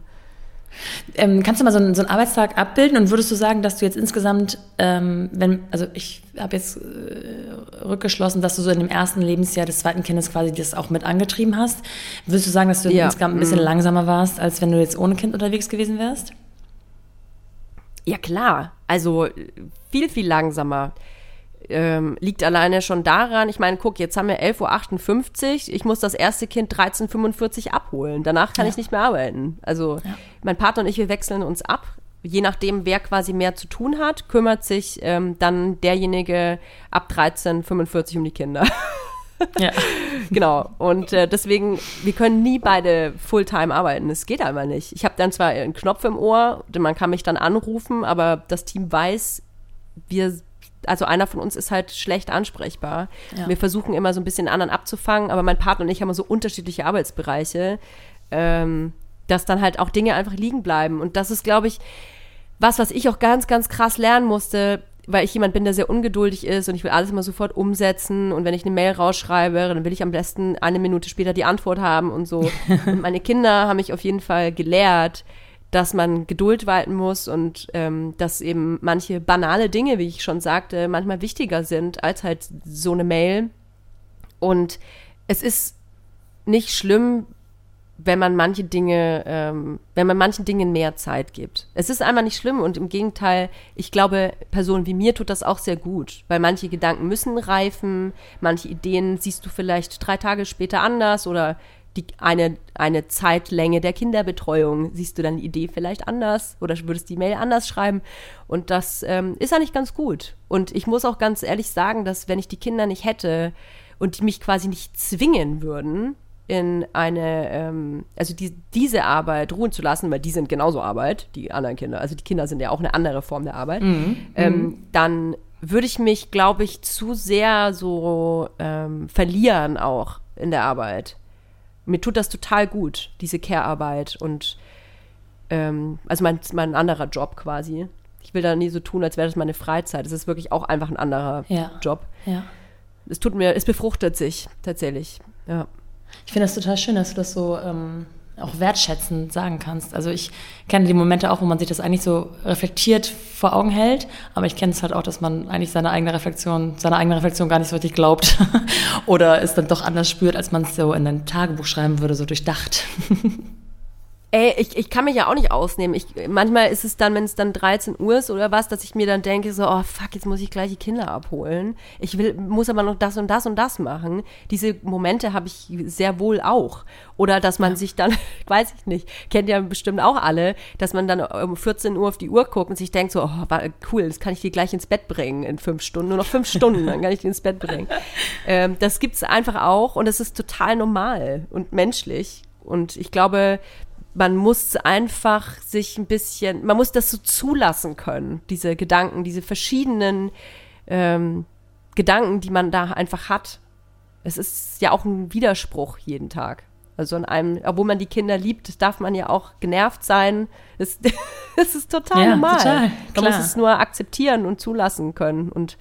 Ähm, kannst du mal so einen, so einen, Arbeitstag abbilden und würdest du sagen, dass du jetzt insgesamt, ähm, wenn, also ich habe jetzt äh, rückgeschlossen, dass du so in dem ersten Lebensjahr des zweiten Kindes quasi das auch mit angetrieben hast. Würdest du sagen, dass du ja. insgesamt ein bisschen mhm. langsamer warst, als wenn du jetzt ohne Kind unterwegs gewesen wärst? Ja, klar. Also viel, viel langsamer. Ähm, liegt alleine schon daran, ich meine, guck, jetzt haben wir 11.58 Uhr, ich muss das erste Kind 13.45 Uhr abholen. Danach kann ja. ich nicht mehr arbeiten. Also ja. mein Partner und ich, wir wechseln uns ab. Je nachdem, wer quasi mehr zu tun hat, kümmert sich ähm, dann derjenige ab 13.45 Uhr um die Kinder. Ja. genau. Und äh, deswegen, wir können nie beide Fulltime arbeiten. Es geht einfach nicht. Ich habe dann zwar einen Knopf im Ohr, man kann mich dann anrufen, aber das Team weiß, wir also einer von uns ist halt schlecht ansprechbar. Ja. Wir versuchen immer so ein bisschen anderen abzufangen, aber mein Partner und ich haben so unterschiedliche Arbeitsbereiche, ähm, dass dann halt auch Dinge einfach liegen bleiben. Und das ist, glaube ich, was, was ich auch ganz, ganz krass lernen musste weil ich jemand bin, der sehr ungeduldig ist und ich will alles immer sofort umsetzen und wenn ich eine Mail rausschreibe, dann will ich am besten eine Minute später die Antwort haben und so. und meine Kinder haben mich auf jeden Fall gelehrt, dass man Geduld walten muss und ähm, dass eben manche banale Dinge, wie ich schon sagte, manchmal wichtiger sind als halt so eine Mail. Und es ist nicht schlimm, wenn man manche Dinge, ähm, wenn man manchen Dingen mehr Zeit gibt. Es ist einfach nicht schlimm und im Gegenteil, ich glaube, Personen wie mir tut das auch sehr gut, weil manche Gedanken müssen reifen, manche Ideen siehst du vielleicht drei Tage später anders oder die, eine, eine Zeitlänge der Kinderbetreuung siehst du dann die Idee vielleicht anders oder würdest die Mail anders schreiben und das ähm, ist eigentlich ganz gut. Und ich muss auch ganz ehrlich sagen, dass wenn ich die Kinder nicht hätte und die mich quasi nicht zwingen würden, in eine, ähm, also die, diese Arbeit ruhen zu lassen, weil die sind genauso Arbeit, die anderen Kinder, also die Kinder sind ja auch eine andere Form der Arbeit, mhm. Ähm, mhm. dann würde ich mich, glaube ich, zu sehr so ähm, verlieren auch in der Arbeit. Mir tut das total gut, diese Care-Arbeit und ähm, also mein, mein anderer Job quasi. Ich will da nie so tun, als wäre das meine Freizeit. Es ist wirklich auch einfach ein anderer ja. Job. Ja. Es tut mir, es befruchtet sich tatsächlich. Ja. Ich finde das total schön, dass du das so ähm, auch wertschätzend sagen kannst. Also ich kenne die Momente auch, wo man sich das eigentlich so reflektiert vor Augen hält, aber ich kenne es halt auch, dass man eigentlich seine eigene Reflexion, seine eigene Reflexion gar nicht so richtig glaubt oder es dann doch anders spürt, als man es so in ein Tagebuch schreiben würde, so durchdacht. Ey, ich, ich kann mich ja auch nicht ausnehmen. Ich, manchmal ist es dann, wenn es dann 13 Uhr ist oder was, dass ich mir dann denke, so, oh fuck, jetzt muss ich gleich die Kinder abholen. Ich will, muss aber noch das und das und das machen. Diese Momente habe ich sehr wohl auch. Oder dass man ja. sich dann, weiß ich nicht, kennt ja bestimmt auch alle, dass man dann um 14 Uhr auf die Uhr guckt und sich denkt, so, oh, cool, das kann ich dir gleich ins Bett bringen in fünf Stunden. Nur noch fünf Stunden, dann kann ich dir ins Bett bringen. Ähm, das gibt's einfach auch und es ist total normal und menschlich. Und ich glaube, man muss einfach sich ein bisschen, man muss das so zulassen können, diese Gedanken, diese verschiedenen ähm, Gedanken, die man da einfach hat. Es ist ja auch ein Widerspruch jeden Tag. Also an einem, obwohl man die Kinder liebt, darf man ja auch genervt sein. Es, es ist total ja, normal. Total, man muss es nur akzeptieren und zulassen können. Und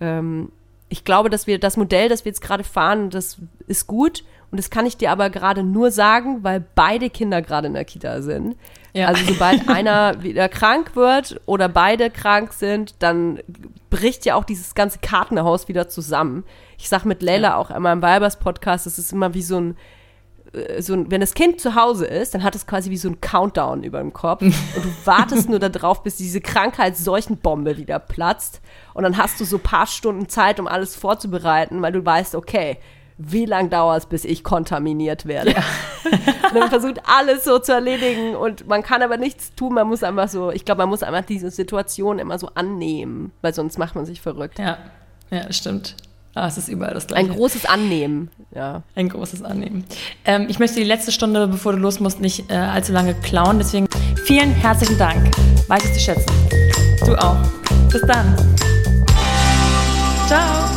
ähm, ich glaube, dass wir das Modell, das wir jetzt gerade fahren, das ist gut. Und das kann ich dir aber gerade nur sagen, weil beide Kinder gerade in der Kita sind. Ja. Also sobald einer wieder krank wird oder beide krank sind, dann bricht ja auch dieses ganze Kartenhaus wieder zusammen. Ich sag mit Leila ja. auch immer im Weibers Podcast, es ist immer wie so ein äh, so ein, wenn das Kind zu Hause ist, dann hat es quasi wie so ein Countdown über dem Kopf und du wartest nur darauf, bis diese Krankheitsseuchenbombe wieder platzt und dann hast du so paar Stunden Zeit, um alles vorzubereiten, weil du weißt, okay, wie lange dauert es, bis ich kontaminiert werde? Ja. man versucht alles so zu erledigen und man kann aber nichts tun. Man muss einfach so, ich glaube, man muss einfach diese Situation immer so annehmen, weil sonst macht man sich verrückt. Ja, ja, stimmt. Ah, es ist überall das Gleiche. Ein großes Annehmen, ja. Ein großes Annehmen. Ähm, ich möchte die letzte Stunde, bevor du los musst, nicht äh, allzu lange klauen. Deswegen vielen herzlichen Dank. Weiß es zu schätzen. Du auch. Bis dann. Ciao.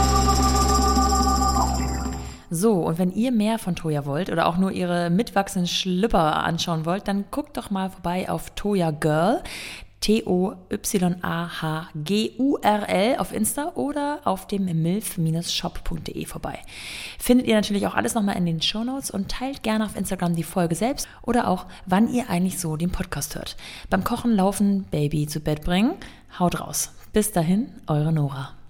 So, und wenn ihr mehr von Toya wollt oder auch nur ihre mitwachsenden Schlüpper anschauen wollt, dann guckt doch mal vorbei auf Toya Girl. T-O-Y-A-H-G-U-R-L auf Insta oder auf dem milf-shop.de vorbei. Findet ihr natürlich auch alles nochmal in den Show Notes und teilt gerne auf Instagram die Folge selbst oder auch, wann ihr eigentlich so den Podcast hört. Beim Kochen, Laufen, Baby zu Bett bringen. Haut raus. Bis dahin, eure Nora.